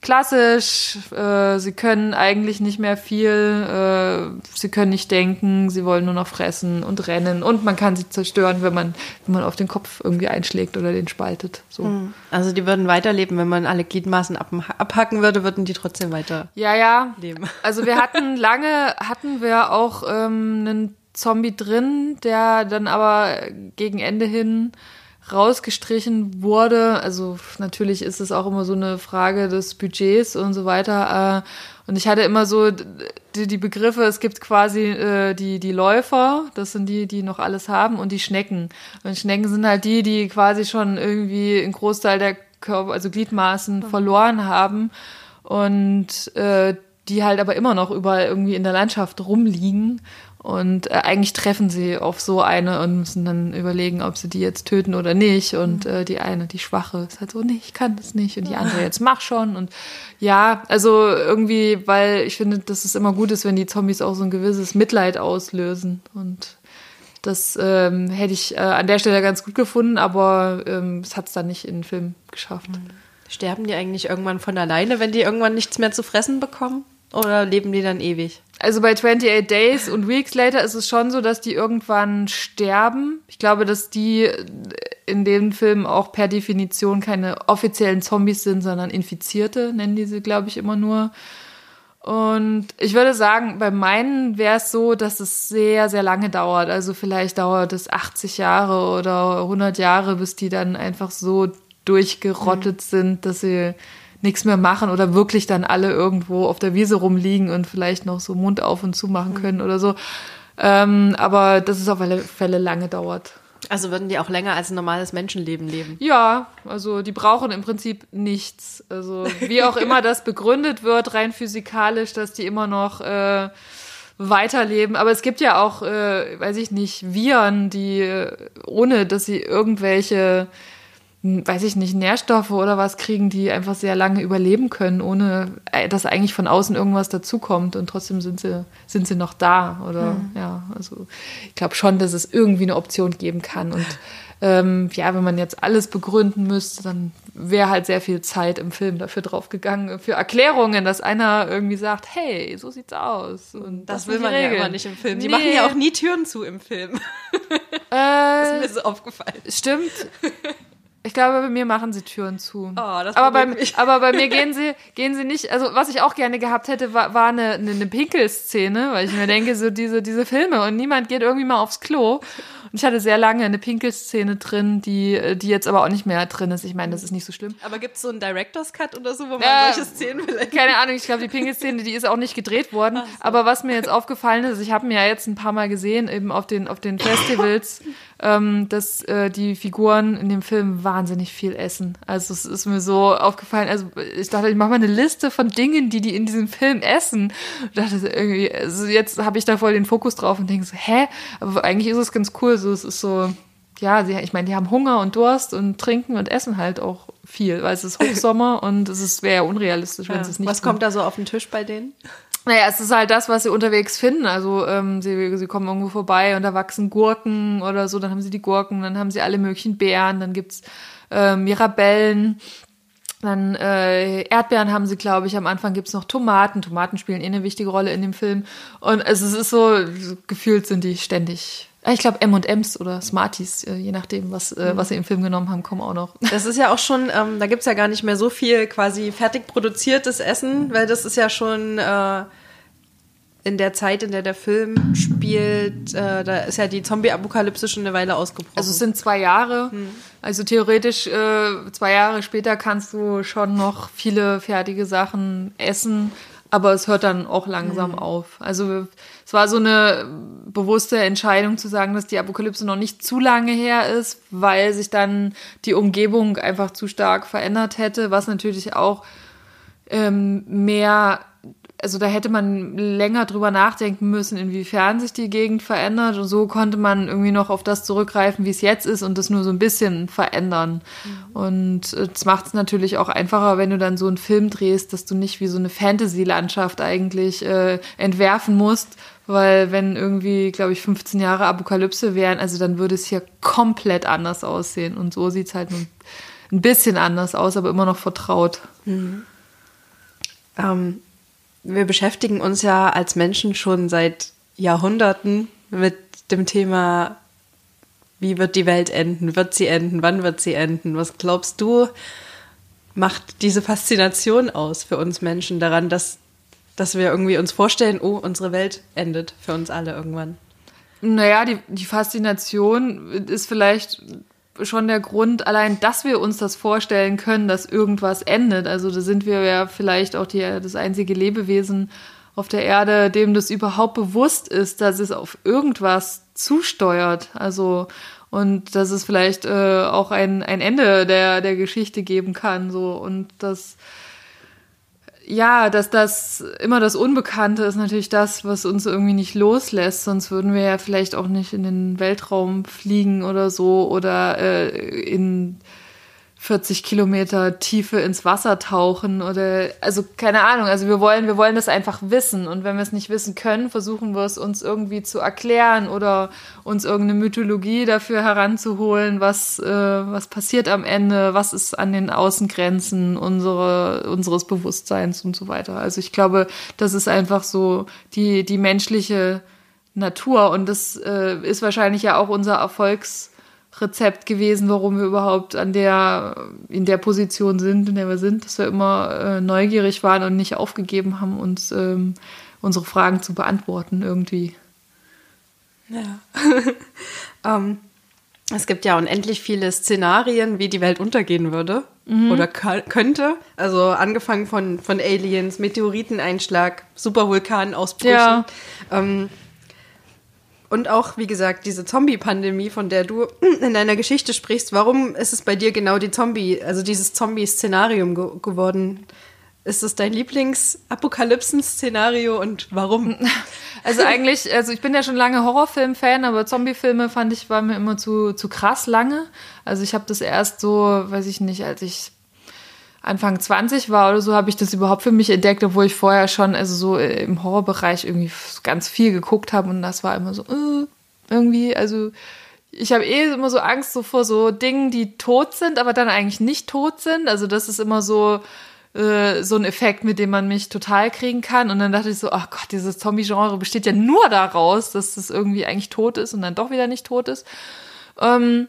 klassisch. Äh, sie können eigentlich nicht mehr viel. Äh, sie können nicht denken. Sie wollen nur noch fressen und rennen. Und man kann sie zerstören, wenn man, wenn man auf den Kopf irgendwie einschlägt oder den spaltet. So. Hm. Also die würden weiterleben, wenn man alle Gliedmaßen ab, abhacken würde, würden die trotzdem weiter. Ja, ja. Leben. Also wir hatten lange hatten wir auch ähm, einen Zombie drin, der dann aber gegen Ende hin rausgestrichen wurde. Also natürlich ist es auch immer so eine Frage des Budgets und so weiter. Äh, und ich hatte immer so die, die Begriffe, es gibt quasi äh, die, die Läufer, das sind die, die noch alles haben, und die Schnecken. Und Schnecken sind halt die, die quasi schon irgendwie einen Großteil der Körper, also Gliedmaßen mhm. verloren haben. Und äh, die halt aber immer noch überall irgendwie in der Landschaft rumliegen und äh, eigentlich treffen sie auf so eine und müssen dann überlegen, ob sie die jetzt töten oder nicht. Und mhm. äh, die eine, die Schwache, ist halt so, nee, ich kann das nicht. Und die andere, jetzt mach schon. Und ja, also irgendwie, weil ich finde, dass es immer gut ist, wenn die Zombies auch so ein gewisses Mitleid auslösen. Und das ähm, hätte ich äh, an der Stelle ganz gut gefunden, aber ähm, es hat es dann nicht in den Film geschafft. Mhm. Sterben die eigentlich irgendwann von alleine, wenn die irgendwann nichts mehr zu fressen bekommen? Oder leben die dann ewig? Also bei 28 Days und Weeks Later ist es schon so, dass die irgendwann sterben. Ich glaube, dass die in den Filmen auch per Definition keine offiziellen Zombies sind, sondern Infizierte, nennen die sie, glaube ich, immer nur. Und ich würde sagen, bei meinen wäre es so, dass es sehr, sehr lange dauert. Also vielleicht dauert es 80 Jahre oder 100 Jahre, bis die dann einfach so durchgerottet mhm. sind, dass sie nichts mehr machen oder wirklich dann alle irgendwo auf der Wiese rumliegen und vielleicht noch so Mund auf und zu machen mhm. können oder so. Ähm, aber dass es auf alle Fälle lange dauert. Also würden die auch länger als ein normales Menschenleben leben? Ja, also die brauchen im Prinzip nichts. Also wie auch immer das begründet wird, rein physikalisch, dass die immer noch äh, weiterleben. Aber es gibt ja auch, äh, weiß ich nicht, Viren, die äh, ohne, dass sie irgendwelche weiß ich nicht, Nährstoffe oder was kriegen, die einfach sehr lange überleben können, ohne äh, dass eigentlich von außen irgendwas dazukommt und trotzdem sind sie, sind sie noch da. Oder mhm. ja, also ich glaube schon, dass es irgendwie eine Option geben kann. Und ähm, ja, wenn man jetzt alles begründen müsste, dann wäre halt sehr viel Zeit im Film dafür draufgegangen, für Erklärungen, dass einer irgendwie sagt, hey, so sieht's aus. Und das, das will man Regeln. ja immer nicht im Film. Die nee. machen ja auch nie Türen zu im Film. Äh, das ist mir so aufgefallen. Stimmt. Ich glaube, bei mir machen sie Türen zu. Oh, aber, bei, aber bei mir gehen sie, gehen sie nicht. Also, was ich auch gerne gehabt hätte, war, war eine, eine, eine Pinkelszene, weil ich mir denke, so diese, diese Filme und niemand geht irgendwie mal aufs Klo. Und ich hatte sehr lange eine Pinkelszene drin, die, die jetzt aber auch nicht mehr drin ist. Ich meine, das ist nicht so schlimm. Aber gibt es so einen Director's Cut oder so, wo man äh, solche Szenen vielleicht. Keine Ahnung, ich glaube, die Pinkelszene, die ist auch nicht gedreht worden. So. Aber was mir jetzt aufgefallen ist, ich habe mir ja jetzt ein paar Mal gesehen, eben auf den, auf den Festivals, ähm, dass äh, die Figuren in dem Film wahnsinnig viel essen. Also es ist mir so aufgefallen. Also ich dachte, ich mache mal eine Liste von Dingen, die die in diesem Film essen. Ich dachte irgendwie, also jetzt habe ich da voll den Fokus drauf und denke so, hä? Aber eigentlich ist es ganz cool also es ist so, ja, sie, ich meine, die haben Hunger und Durst und trinken und essen halt auch viel, weil es ist Hochsommer und es wäre ja unrealistisch, wenn ja. es nicht. Was kommt da so auf den Tisch bei denen? Naja, es ist halt das, was sie unterwegs finden. Also ähm, sie, sie kommen irgendwo vorbei und da wachsen Gurken oder so, dann haben sie die Gurken, dann haben sie alle möglichen Beeren, dann gibt's äh, Mirabellen, dann äh, Erdbeeren haben sie, glaube ich. Am Anfang gibt's noch Tomaten. Tomaten spielen eh eine wichtige Rolle in dem Film. Und es ist so, gefühlt sind die ständig ich glaube M&M's oder Smarties, äh, je nachdem, was, äh, was sie im Film genommen haben, kommen auch noch. Das ist ja auch schon, ähm, da gibt's ja gar nicht mehr so viel quasi fertig produziertes Essen, weil das ist ja schon äh, in der Zeit, in der der Film spielt, äh, da ist ja die Zombie-Apokalypse schon eine Weile ausgebrochen. Also es sind zwei Jahre. Hm. Also theoretisch äh, zwei Jahre später kannst du schon noch viele fertige Sachen essen, aber es hört dann auch langsam hm. auf. Also es war so eine bewusste Entscheidung zu sagen, dass die Apokalypse noch nicht zu lange her ist, weil sich dann die Umgebung einfach zu stark verändert hätte, was natürlich auch ähm, mehr also da hätte man länger drüber nachdenken müssen, inwiefern sich die Gegend verändert. Und so konnte man irgendwie noch auf das zurückgreifen, wie es jetzt ist und das nur so ein bisschen verändern. Mhm. Und es macht es natürlich auch einfacher, wenn du dann so einen Film drehst, dass du nicht wie so eine Fantasy-Landschaft eigentlich äh, entwerfen musst. Weil wenn irgendwie, glaube ich, 15 Jahre Apokalypse wären, also dann würde es hier komplett anders aussehen. Und so sieht es halt ein bisschen anders aus, aber immer noch vertraut. Mhm. Ähm, wir beschäftigen uns ja als Menschen schon seit Jahrhunderten mit dem Thema, wie wird die Welt enden? Wird sie enden? Wann wird sie enden? Was glaubst du, macht diese Faszination aus für uns Menschen daran, dass, dass wir irgendwie uns vorstellen, oh, unsere Welt endet für uns alle irgendwann? Naja, die, die Faszination ist vielleicht schon der Grund, allein, dass wir uns das vorstellen können, dass irgendwas endet. Also da sind wir ja vielleicht auch die, das einzige Lebewesen auf der Erde, dem das überhaupt bewusst ist, dass es auf irgendwas zusteuert. Also und dass es vielleicht äh, auch ein, ein Ende der, der Geschichte geben kann. So und das ja, dass das immer das Unbekannte ist natürlich das, was uns irgendwie nicht loslässt. Sonst würden wir ja vielleicht auch nicht in den Weltraum fliegen oder so oder äh, in 40 Kilometer Tiefe ins Wasser tauchen oder also keine Ahnung. Also wir wollen, wir wollen das einfach wissen und wenn wir es nicht wissen können, versuchen wir es uns irgendwie zu erklären oder uns irgendeine Mythologie dafür heranzuholen, was äh, was passiert am Ende, was ist an den Außengrenzen unsere, unseres Bewusstseins und so weiter. Also ich glaube, das ist einfach so die die menschliche Natur und das äh, ist wahrscheinlich ja auch unser Erfolgs Rezept gewesen, warum wir überhaupt an der, in der Position sind, in der wir sind, dass wir immer äh, neugierig waren und nicht aufgegeben haben, uns ähm, unsere Fragen zu beantworten irgendwie. Ja. ähm, es gibt ja unendlich viele Szenarien, wie die Welt untergehen würde mhm. oder könnte. Also angefangen von, von Aliens, Meteoriteneinschlag, Supervulkanausbrüchen. Ja. Ähm, und auch, wie gesagt, diese Zombie-Pandemie, von der du in deiner Geschichte sprichst, warum ist es bei dir genau die Zombie, also dieses Zombie-Szenarium ge geworden? Ist es dein Lieblings-Apokalypsen-Szenario und warum? Also eigentlich, also ich bin ja schon lange Horrorfilm-Fan, aber Zombie-Filme fand ich, war mir immer zu, zu krass lange. Also ich habe das erst so, weiß ich nicht, als ich Anfang 20 war oder so, habe ich das überhaupt für mich entdeckt, obwohl ich vorher schon also so äh, im Horrorbereich irgendwie ganz viel geguckt habe und das war immer so äh, irgendwie, also ich habe eh immer so Angst so vor so Dingen, die tot sind, aber dann eigentlich nicht tot sind. Also das ist immer so äh, so ein Effekt, mit dem man mich total kriegen kann. Und dann dachte ich so, ach Gott, dieses Zombie-Genre besteht ja nur daraus, dass das irgendwie eigentlich tot ist und dann doch wieder nicht tot ist. Ähm,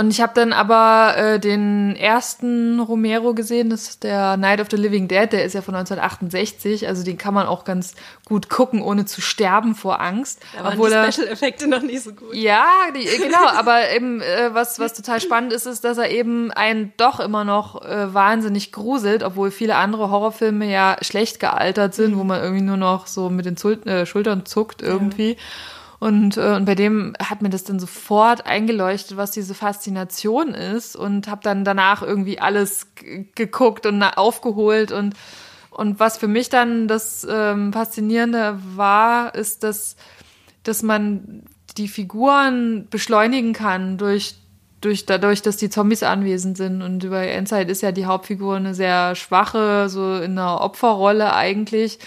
und ich habe dann aber äh, den ersten Romero gesehen, das ist der Night of the Living Dead, der ist ja von 1968, also den kann man auch ganz gut gucken, ohne zu sterben vor Angst. Da waren Obwohl die Special-Effekte noch nicht so gut. Ja, die, genau, aber eben äh, was, was total spannend ist, ist, dass er eben einen doch immer noch äh, wahnsinnig gruselt, obwohl viele andere Horrorfilme ja schlecht gealtert sind, wo man irgendwie nur noch so mit den Zul äh, Schultern zuckt irgendwie. Ja. Und, äh, und bei dem hat mir das dann sofort eingeleuchtet, was diese Faszination ist und habe dann danach irgendwie alles geguckt und aufgeholt und und was für mich dann das ähm, Faszinierende war, ist, dass, dass man die Figuren beschleunigen kann durch, durch dadurch, dass die Zombies anwesend sind. Und über Endzeit ist ja die Hauptfigur eine sehr schwache, so in einer Opferrolle eigentlich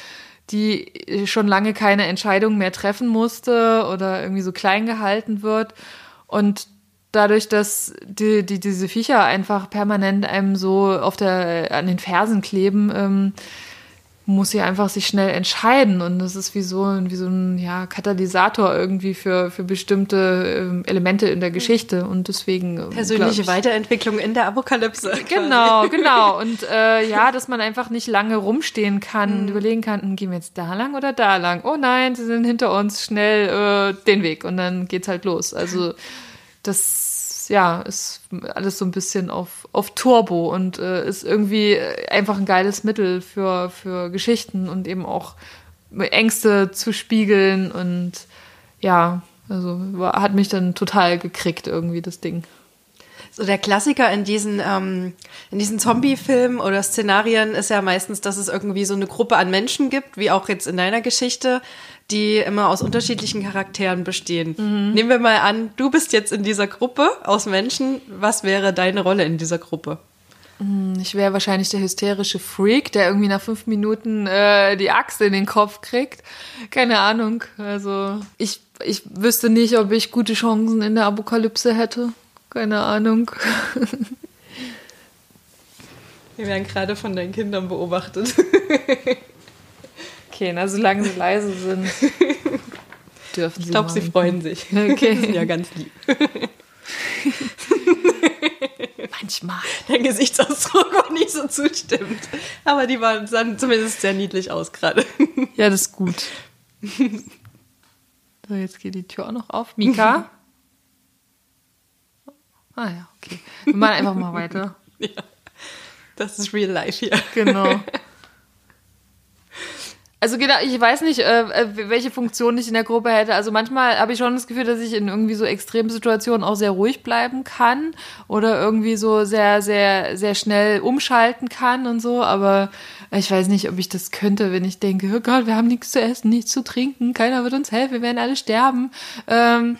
die schon lange keine Entscheidung mehr treffen musste oder irgendwie so klein gehalten wird. Und dadurch, dass die, die, diese Viecher einfach permanent einem so auf der, an den Fersen kleben, ähm, muss sie einfach sich schnell entscheiden und das ist wie so, wie so ein ja, Katalysator irgendwie für, für bestimmte äh, Elemente in der Geschichte und deswegen ähm, persönliche ich, Weiterentwicklung in der Apokalypse. Genau, genau und äh, ja, dass man einfach nicht lange rumstehen kann und mhm. überlegen kann, hm, gehen wir jetzt da lang oder da lang? Oh nein, sie sind hinter uns, schnell äh, den Weg und dann geht's halt los. Also das ja, ist alles so ein bisschen auf, auf Turbo und äh, ist irgendwie einfach ein geiles Mittel für, für Geschichten und eben auch Ängste zu spiegeln und ja, also war, hat mich dann total gekriegt irgendwie das Ding. So der Klassiker in diesen, ähm, in diesen Zombie-Filmen oder Szenarien ist ja meistens, dass es irgendwie so eine Gruppe an Menschen gibt, wie auch jetzt in deiner Geschichte, die immer aus unterschiedlichen Charakteren bestehen. Mhm. Nehmen wir mal an, du bist jetzt in dieser Gruppe aus Menschen. Was wäre deine Rolle in dieser Gruppe? Hm, ich wäre wahrscheinlich der hysterische Freak, der irgendwie nach fünf Minuten äh, die Axt in den Kopf kriegt. Keine Ahnung. Also ich, ich wüsste nicht, ob ich gute Chancen in der Apokalypse hätte. Keine Ahnung. Wir werden gerade von deinen Kindern beobachtet. Okay, na, solange sie leise sind, dürfen sie. Ich glaube, sie freuen sich. Okay. sind ja ganz lieb. Manchmal. Der Gesichtsausdruck war nicht so zustimmt. Aber die waren, sahen zumindest sehr niedlich aus gerade. Ja, das ist gut. So, jetzt geht die Tür auch noch auf. Mika? Ah ja, okay. Wir machen einfach mal weiter. Ja. Das ist real life hier. Genau. Also genau, ich weiß nicht, äh, äh, welche Funktion ich in der Gruppe hätte. Also manchmal habe ich schon das Gefühl, dass ich in irgendwie so Extremsituationen auch sehr ruhig bleiben kann oder irgendwie so sehr, sehr, sehr schnell umschalten kann und so. Aber ich weiß nicht, ob ich das könnte, wenn ich denke, oh Gott, wir haben nichts zu essen, nichts zu trinken, keiner wird uns helfen, wir werden alle sterben. Ähm,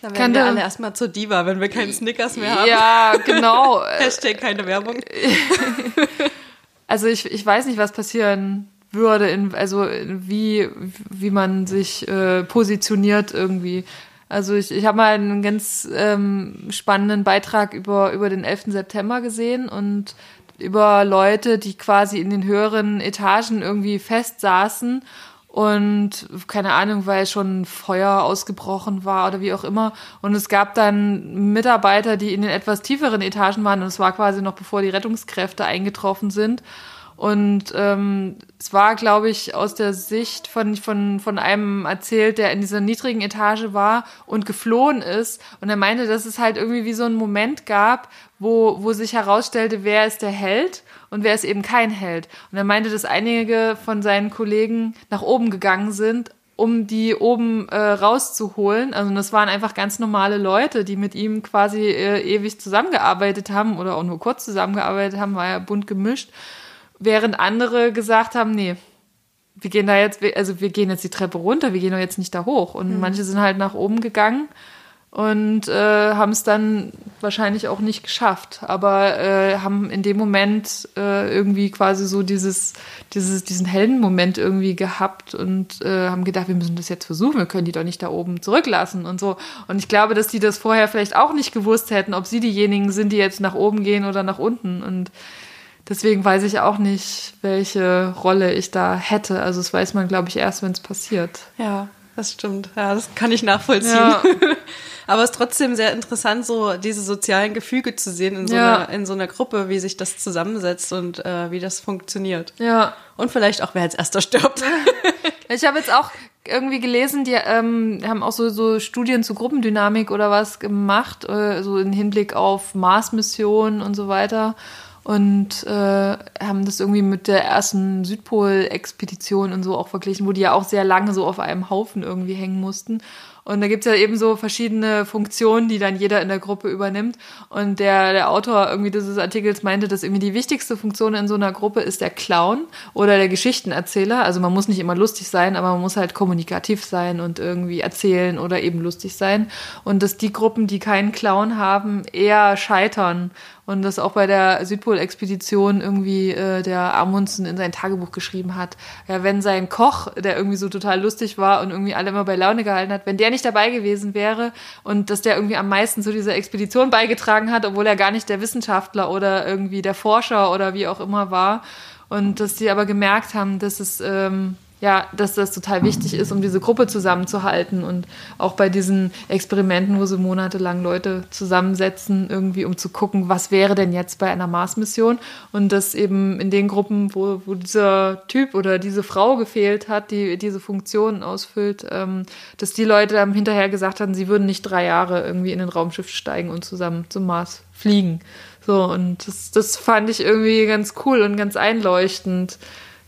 Dann werden wir alle erstmal zur Diva, wenn wir keinen Snickers mehr haben. Ja, genau. Hashtag keine Werbung. Also ich, ich weiß nicht, was passieren würde, in, also wie, wie man sich äh, positioniert irgendwie. Also ich, ich habe mal einen ganz ähm, spannenden Beitrag über, über den 11. September gesehen und über Leute, die quasi in den höheren Etagen irgendwie festsaßen und keine Ahnung, weil schon Feuer ausgebrochen war oder wie auch immer. Und es gab dann Mitarbeiter, die in den etwas tieferen Etagen waren und es war quasi noch bevor die Rettungskräfte eingetroffen sind. Und ähm, es war, glaube ich, aus der Sicht von, von, von einem erzählt, der in dieser niedrigen Etage war und geflohen ist. Und er meinte, dass es halt irgendwie wie so einen Moment gab, wo, wo sich herausstellte, wer ist der Held und wer ist eben kein Held. Und er meinte, dass einige von seinen Kollegen nach oben gegangen sind, um die oben äh, rauszuholen. Also das waren einfach ganz normale Leute, die mit ihm quasi äh, ewig zusammengearbeitet haben oder auch nur kurz zusammengearbeitet haben, war ja bunt gemischt. Während andere gesagt haben, nee, wir gehen da jetzt, also wir gehen jetzt die Treppe runter, wir gehen doch jetzt nicht da hoch. Und mhm. manche sind halt nach oben gegangen und äh, haben es dann wahrscheinlich auch nicht geschafft, aber äh, haben in dem Moment äh, irgendwie quasi so dieses, dieses, diesen Heldenmoment irgendwie gehabt und äh, haben gedacht, wir müssen das jetzt versuchen, wir können die doch nicht da oben zurücklassen und so. Und ich glaube, dass die das vorher vielleicht auch nicht gewusst hätten, ob sie diejenigen sind, die jetzt nach oben gehen oder nach unten. Und deswegen weiß ich auch nicht, welche Rolle ich da hätte. Also das weiß man, glaube ich, erst, wenn es passiert. Ja, das stimmt. Ja, das kann ich nachvollziehen. Ja. Aber es ist trotzdem sehr interessant, so diese sozialen Gefüge zu sehen in so, ja. einer, in so einer Gruppe, wie sich das zusammensetzt und äh, wie das funktioniert. Ja. Und vielleicht auch, wer als erster stirbt. ich habe jetzt auch irgendwie gelesen, die ähm, haben auch so, so Studien zu Gruppendynamik oder was gemacht, äh, so im Hinblick auf Mars-Missionen und so weiter und äh, haben das irgendwie mit der ersten Südpol-Expedition und so auch verglichen, wo die ja auch sehr lange so auf einem Haufen irgendwie hängen mussten. Und da gibt's ja eben so verschiedene Funktionen, die dann jeder in der Gruppe übernimmt. Und der, der Autor irgendwie dieses Artikels meinte, dass irgendwie die wichtigste Funktion in so einer Gruppe ist der Clown oder der Geschichtenerzähler. Also man muss nicht immer lustig sein, aber man muss halt kommunikativ sein und irgendwie erzählen oder eben lustig sein. Und dass die Gruppen, die keinen Clown haben, eher scheitern und das auch bei der Südpol-Expedition irgendwie äh, der Amundsen in sein Tagebuch geschrieben hat. Ja, wenn sein Koch, der irgendwie so total lustig war und irgendwie alle immer bei Laune gehalten hat, wenn der nicht dabei gewesen wäre und dass der irgendwie am meisten zu dieser Expedition beigetragen hat, obwohl er gar nicht der Wissenschaftler oder irgendwie der Forscher oder wie auch immer war. Und dass die aber gemerkt haben, dass es ähm, ja, dass das total wichtig ist, um diese Gruppe zusammenzuhalten und auch bei diesen Experimenten, wo sie monatelang Leute zusammensetzen, irgendwie um zu gucken, was wäre denn jetzt bei einer Mars-Mission und dass eben in den Gruppen, wo, wo dieser Typ oder diese Frau gefehlt hat, die diese Funktion ausfüllt, ähm, dass die Leute dann hinterher gesagt haben, sie würden nicht drei Jahre irgendwie in ein Raumschiff steigen und zusammen zum Mars fliegen. So, und das, das fand ich irgendwie ganz cool und ganz einleuchtend,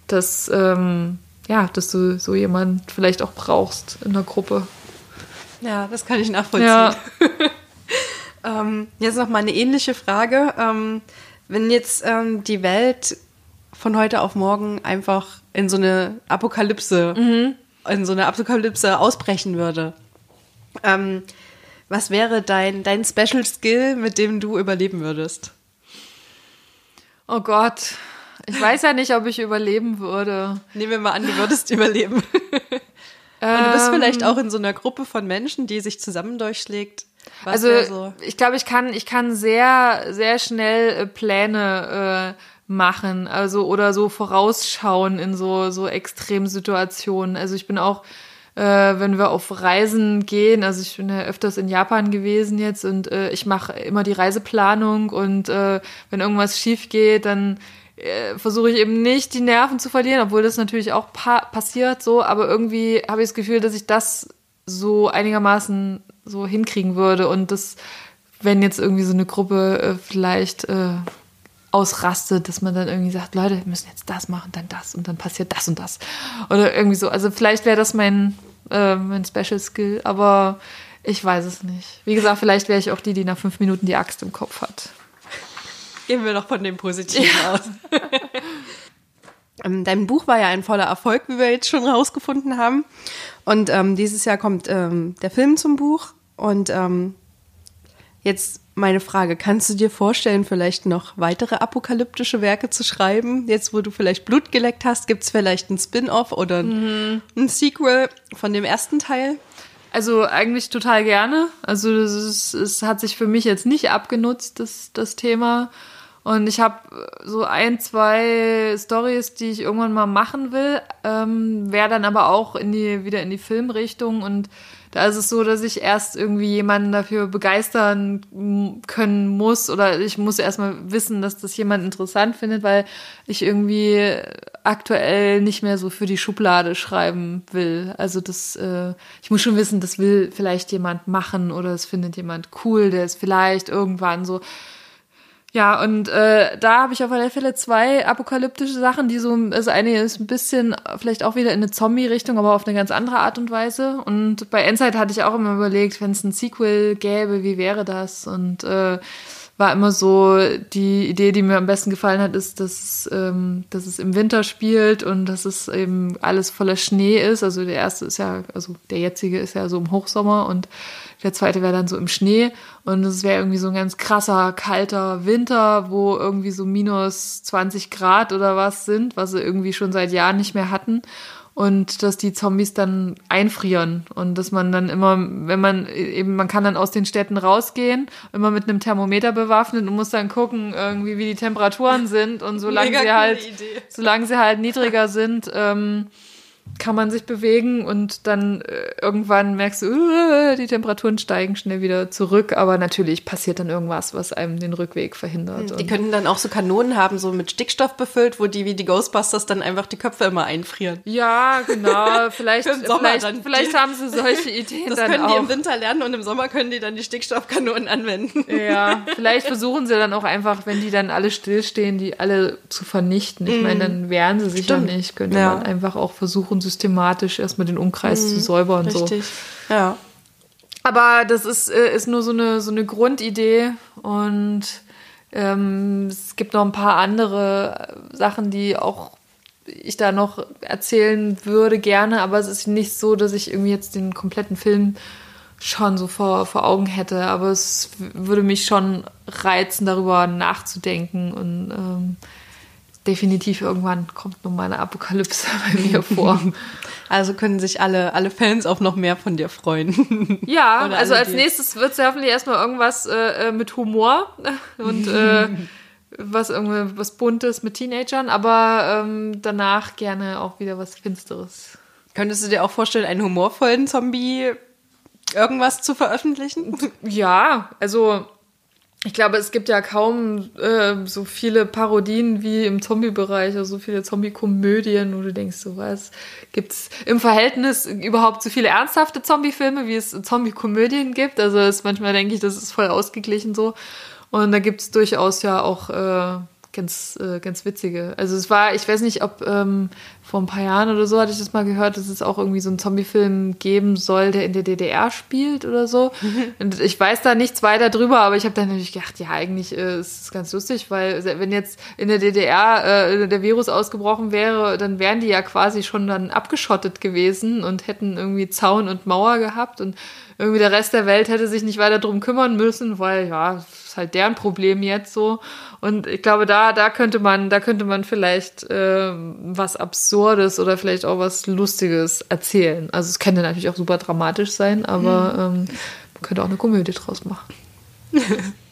dass ähm, ja, dass du so jemanden vielleicht auch brauchst in der Gruppe. Ja, das kann ich nachvollziehen. Ja. ähm, jetzt noch mal eine ähnliche Frage. Ähm, wenn jetzt ähm, die Welt von heute auf morgen einfach in so eine Apokalypse, mhm. in so eine Apokalypse ausbrechen würde, ähm, was wäre dein, dein Special Skill, mit dem du überleben würdest? Oh Gott. Ich weiß ja nicht, ob ich überleben würde. Nehmen wir mal an, du würdest überleben. Und du bist vielleicht ähm. auch in so einer Gruppe von Menschen, die sich zusammen durchschlägt. Was also so? ich glaube, ich kann, ich kann sehr, sehr schnell äh, Pläne äh, machen, also oder so vorausschauen in so so Extremsituationen. Also ich bin auch äh, wenn wir auf Reisen gehen, also ich bin ja öfters in Japan gewesen jetzt und äh, ich mache immer die Reiseplanung und äh, wenn irgendwas schief geht, dann äh, versuche ich eben nicht die Nerven zu verlieren, obwohl das natürlich auch pa passiert so, aber irgendwie habe ich das Gefühl, dass ich das so einigermaßen so hinkriegen würde und das, wenn jetzt irgendwie so eine Gruppe äh, vielleicht äh, ausrastet, dass man dann irgendwie sagt, Leute, wir müssen jetzt das machen, dann das und dann passiert das und das oder irgendwie so. Also vielleicht wäre das mein äh, mein Special Skill, aber ich weiß es nicht. Wie gesagt, vielleicht wäre ich auch die, die nach fünf Minuten die Axt im Kopf hat. Gehen wir noch von dem Positiven ja. aus. Ähm, dein Buch war ja ein voller Erfolg, wie wir jetzt schon rausgefunden haben. Und ähm, dieses Jahr kommt ähm, der Film zum Buch. Und ähm, jetzt meine Frage, kannst du dir vorstellen, vielleicht noch weitere apokalyptische Werke zu schreiben? Jetzt, wo du vielleicht Blut geleckt hast, gibt es vielleicht ein Spin-off oder ein, ein Sequel von dem ersten Teil? Also eigentlich total gerne. Also es hat sich für mich jetzt nicht abgenutzt, das, das Thema. Und ich habe so ein, zwei Stories, die ich irgendwann mal machen will, ähm, wäre dann aber auch in die, wieder in die Filmrichtung. Und da ist es so, dass ich erst irgendwie jemanden dafür begeistern können muss oder ich muss erstmal wissen, dass das jemand interessant findet, weil ich irgendwie aktuell nicht mehr so für die Schublade schreiben will. Also das, äh, ich muss schon wissen, das will vielleicht jemand machen oder es findet jemand cool, der ist vielleicht irgendwann so ja, und äh, da habe ich auf alle Fälle zwei apokalyptische Sachen, die so, also eine ist ein bisschen vielleicht auch wieder in eine Zombie-Richtung, aber auf eine ganz andere Art und Weise. Und bei Endzeit hatte ich auch immer überlegt, wenn es ein Sequel gäbe, wie wäre das? Und äh, war immer so die Idee, die mir am besten gefallen hat, ist, dass, ähm, dass es im Winter spielt und dass es eben alles voller Schnee ist. Also der erste ist ja, also der jetzige ist ja so im Hochsommer und der zweite wäre dann so im Schnee und es wäre irgendwie so ein ganz krasser, kalter Winter, wo irgendwie so minus 20 Grad oder was sind, was sie irgendwie schon seit Jahren nicht mehr hatten und dass die Zombies dann einfrieren und dass man dann immer, wenn man eben, man kann dann aus den Städten rausgehen, immer mit einem Thermometer bewaffnet und muss dann gucken, irgendwie wie die Temperaturen sind und solange sie halt, solange sie halt niedriger sind, ähm, kann man sich bewegen und dann äh, irgendwann merkst du, uh, die Temperaturen steigen schnell wieder zurück, aber natürlich passiert dann irgendwas, was einem den Rückweg verhindert. Die können dann auch so Kanonen haben, so mit Stickstoff befüllt, wo die wie die Ghostbusters dann einfach die Köpfe immer einfrieren. Ja, genau. Vielleicht, vielleicht, vielleicht haben sie solche Ideen das dann können auch. die im Winter lernen und im Sommer können die dann die Stickstoffkanonen anwenden. Ja, vielleicht versuchen sie dann auch einfach, wenn die dann alle stillstehen, die alle zu vernichten. Ich meine, dann wehren sie sich Stimmt. ja nicht. Könnte Ja. man einfach auch versuchen, systematisch erstmal den Umkreis zu säubern. So. Richtig. Ja. Aber das ist, äh, ist nur so eine, so eine Grundidee und ähm, es gibt noch ein paar andere Sachen, die auch ich da noch erzählen würde gerne, aber es ist nicht so, dass ich irgendwie jetzt den kompletten Film schon so vor, vor Augen hätte, aber es würde mich schon reizen, darüber nachzudenken und ähm, definitiv irgendwann kommt nun mal eine Apokalypse bei mir vor. Also können sich alle, alle Fans auf noch mehr von dir freuen. Ja, Oder also als nächstes wird es ja hoffentlich erstmal irgendwas äh, äh, mit Humor und äh, was irgendwie was Buntes mit Teenagern, aber ähm, danach gerne auch wieder was Finsteres. Könntest du dir auch vorstellen, einen humorvollen Zombie irgendwas zu veröffentlichen? Ja, also ich glaube, es gibt ja kaum äh, so viele Parodien wie im Zombie-Bereich, also so viele Zombie-Komödien, wo du denkst, so was gibt's im Verhältnis überhaupt so viele ernsthafte Zombie-Filme, wie es Zombie-Komödien gibt. Also es manchmal denke ich, das ist voll ausgeglichen so. Und da gibt's durchaus ja auch äh, ganz, äh, ganz witzige. Also es war, ich weiß nicht, ob ähm, vor ein paar Jahren oder so hatte ich das mal gehört, dass es auch irgendwie so einen Zombie-Film geben soll, der in der DDR spielt oder so. Und ich weiß da nichts weiter drüber, aber ich habe dann natürlich gedacht, ja, eigentlich äh, ist es ganz lustig, weil wenn jetzt in der DDR äh, der Virus ausgebrochen wäre, dann wären die ja quasi schon dann abgeschottet gewesen und hätten irgendwie Zaun und Mauer gehabt und irgendwie der Rest der Welt hätte sich nicht weiter drum kümmern müssen, weil ja, das ist halt deren Problem jetzt so. Und ich glaube, da, da könnte man, da könnte man vielleicht äh, was Absurdes oder vielleicht auch was Lustiges erzählen. Also es könnte natürlich auch super dramatisch sein, aber ähm, man könnte auch eine Komödie draus machen.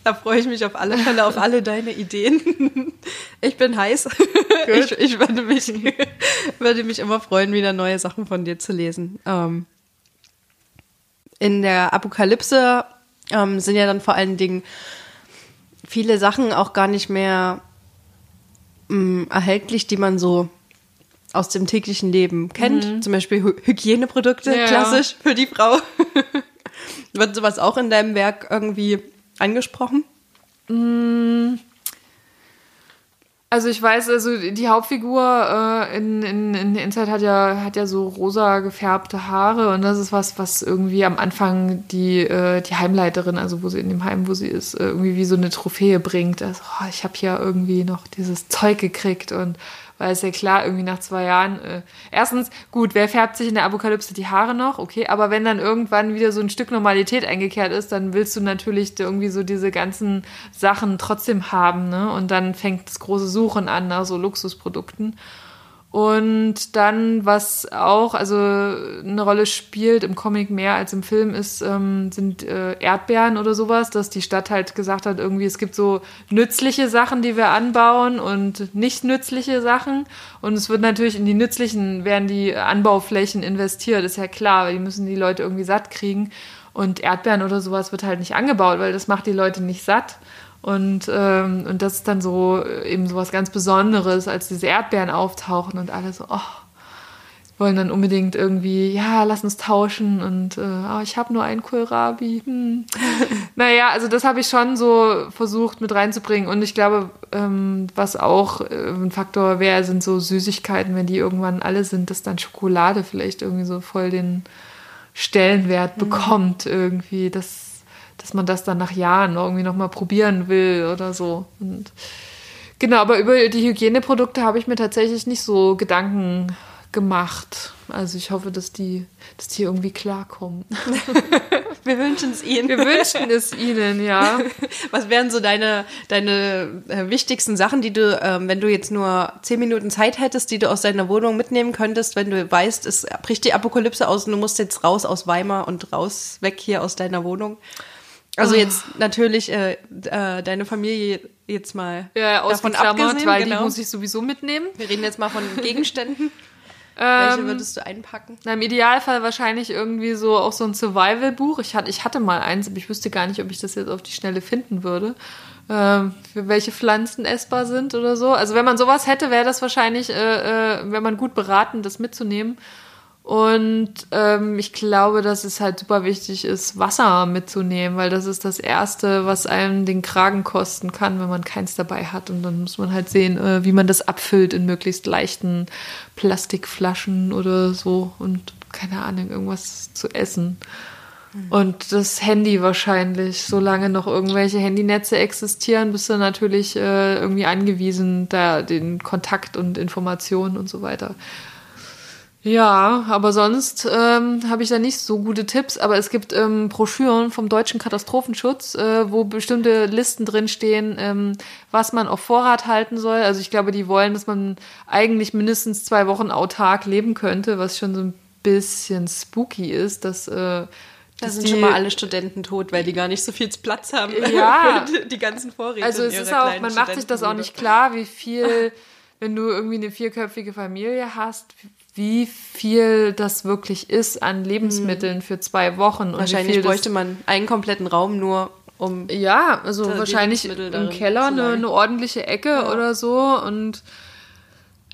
Da freue ich mich auf alle Fälle auf alle deine Ideen. Ich bin heiß. Ich, ich würde, mich, würde mich immer freuen, wieder neue Sachen von dir zu lesen. Ähm, in der Apokalypse ähm, sind ja dann vor allen Dingen viele Sachen auch gar nicht mehr ähm, erhältlich, die man so aus dem täglichen Leben kennt. Zum Beispiel Hy Hygieneprodukte, Ja. klassisch für die Frau. Wird sowas auch in deinem Werk irgendwie angesprochen? Also ich weiß, also die Hauptfigur äh, in, in, in Inside hat ja, hat ja so rosa gefärbte Haare und das ist was, was irgendwie am Anfang die, äh, die Heimleiterin, also wo sie in dem Heim, wo sie ist, äh, irgendwie wie so eine Trophäe bringt. Also, oh, ich habe hier irgendwie noch dieses Zeug gekriegt und weil es ja klar, irgendwie nach zwei Jahren, äh, erstens, gut, wer färbt sich in der Apokalypse die Haare noch? Okay, aber wenn dann irgendwann wieder so ein Stück Normalität eingekehrt ist, dann willst du natürlich irgendwie so diese ganzen Sachen trotzdem haben, ne? Und dann fängt das große Suchen an nach so Luxusprodukten. Und dann, was auch also eine Rolle spielt im Comic mehr als im Film, ist, ähm, sind äh, Erdbeeren oder sowas, dass die Stadt halt gesagt hat, irgendwie, es gibt so nützliche Sachen, die wir anbauen und nicht nützliche Sachen. Und es wird natürlich in die nützlichen, werden die Anbauflächen investiert, ist ja klar, weil die müssen die Leute irgendwie satt kriegen. Und Erdbeeren oder sowas wird halt nicht angebaut, weil das macht die Leute nicht satt. Und, ähm, und das ist dann so eben so was ganz Besonderes, als diese Erdbeeren auftauchen und alle so, oh, wollen dann unbedingt irgendwie, ja, lass uns tauschen und äh, oh, ich habe nur einen Kohlrabi. Hm. naja, also das habe ich schon so versucht mit reinzubringen und ich glaube, ähm, was auch äh, ein Faktor wäre, sind so Süßigkeiten, wenn die irgendwann alle sind, dass dann Schokolade vielleicht irgendwie so voll den Stellenwert mhm. bekommt irgendwie. Das dass man das dann nach Jahren irgendwie nochmal probieren will oder so. Und genau, aber über die Hygieneprodukte habe ich mir tatsächlich nicht so Gedanken gemacht. Also ich hoffe, dass die, dass die irgendwie klarkommen. Wir wünschen es Ihnen. Wir wünschen es Ihnen, ja. Was wären so deine, deine äh, wichtigsten Sachen, die du, ähm, wenn du jetzt nur zehn Minuten Zeit hättest, die du aus deiner Wohnung mitnehmen könntest, wenn du weißt, es bricht die Apokalypse aus und du musst jetzt raus aus Weimar und raus weg hier aus deiner Wohnung? Also oh. jetzt natürlich äh, äh, deine Familie jetzt mal ja, davon abgesehen, weil genau. die muss ich sowieso mitnehmen. Wir reden jetzt mal von Gegenständen. Welche ähm, würdest du einpacken? Na, Im Idealfall wahrscheinlich irgendwie so auch so ein Survival-Buch. Ich hatte, ich hatte mal eins, aber ich wüsste gar nicht, ob ich das jetzt auf die Schnelle finden würde. Ähm, für welche Pflanzen essbar sind oder so. Also wenn man sowas hätte, wäre das wahrscheinlich, äh, äh, wäre man gut beraten, das mitzunehmen. Und ähm, ich glaube, dass es halt super wichtig ist, Wasser mitzunehmen, weil das ist das Erste, was einem den Kragen kosten kann, wenn man keins dabei hat. Und dann muss man halt sehen, äh, wie man das abfüllt in möglichst leichten Plastikflaschen oder so und keine Ahnung, irgendwas zu essen. Mhm. Und das Handy wahrscheinlich, solange noch irgendwelche Handynetze existieren, bist du natürlich äh, irgendwie angewiesen, da den Kontakt und Informationen und so weiter ja, aber sonst ähm, habe ich da nicht so gute Tipps. Aber es gibt ähm, Broschüren vom Deutschen Katastrophenschutz, äh, wo bestimmte Listen drinstehen, ähm, was man auf Vorrat halten soll. Also ich glaube, die wollen, dass man eigentlich mindestens zwei Wochen autark leben könnte, was schon so ein bisschen spooky ist, dass äh, da sind die, schon mal alle Studenten tot, weil die gar nicht so viel Platz haben. Ja. die ganzen Vorräte. Also es ist auch, man macht sich das auch nicht klar, wie viel, wenn du irgendwie eine vierköpfige Familie hast, wie viel das wirklich ist an Lebensmitteln für zwei Wochen. Wahrscheinlich bräuchte man einen kompletten Raum nur, um. Ja, also wahrscheinlich im Keller eine, eine, ordentliche Ecke ja. oder so. Und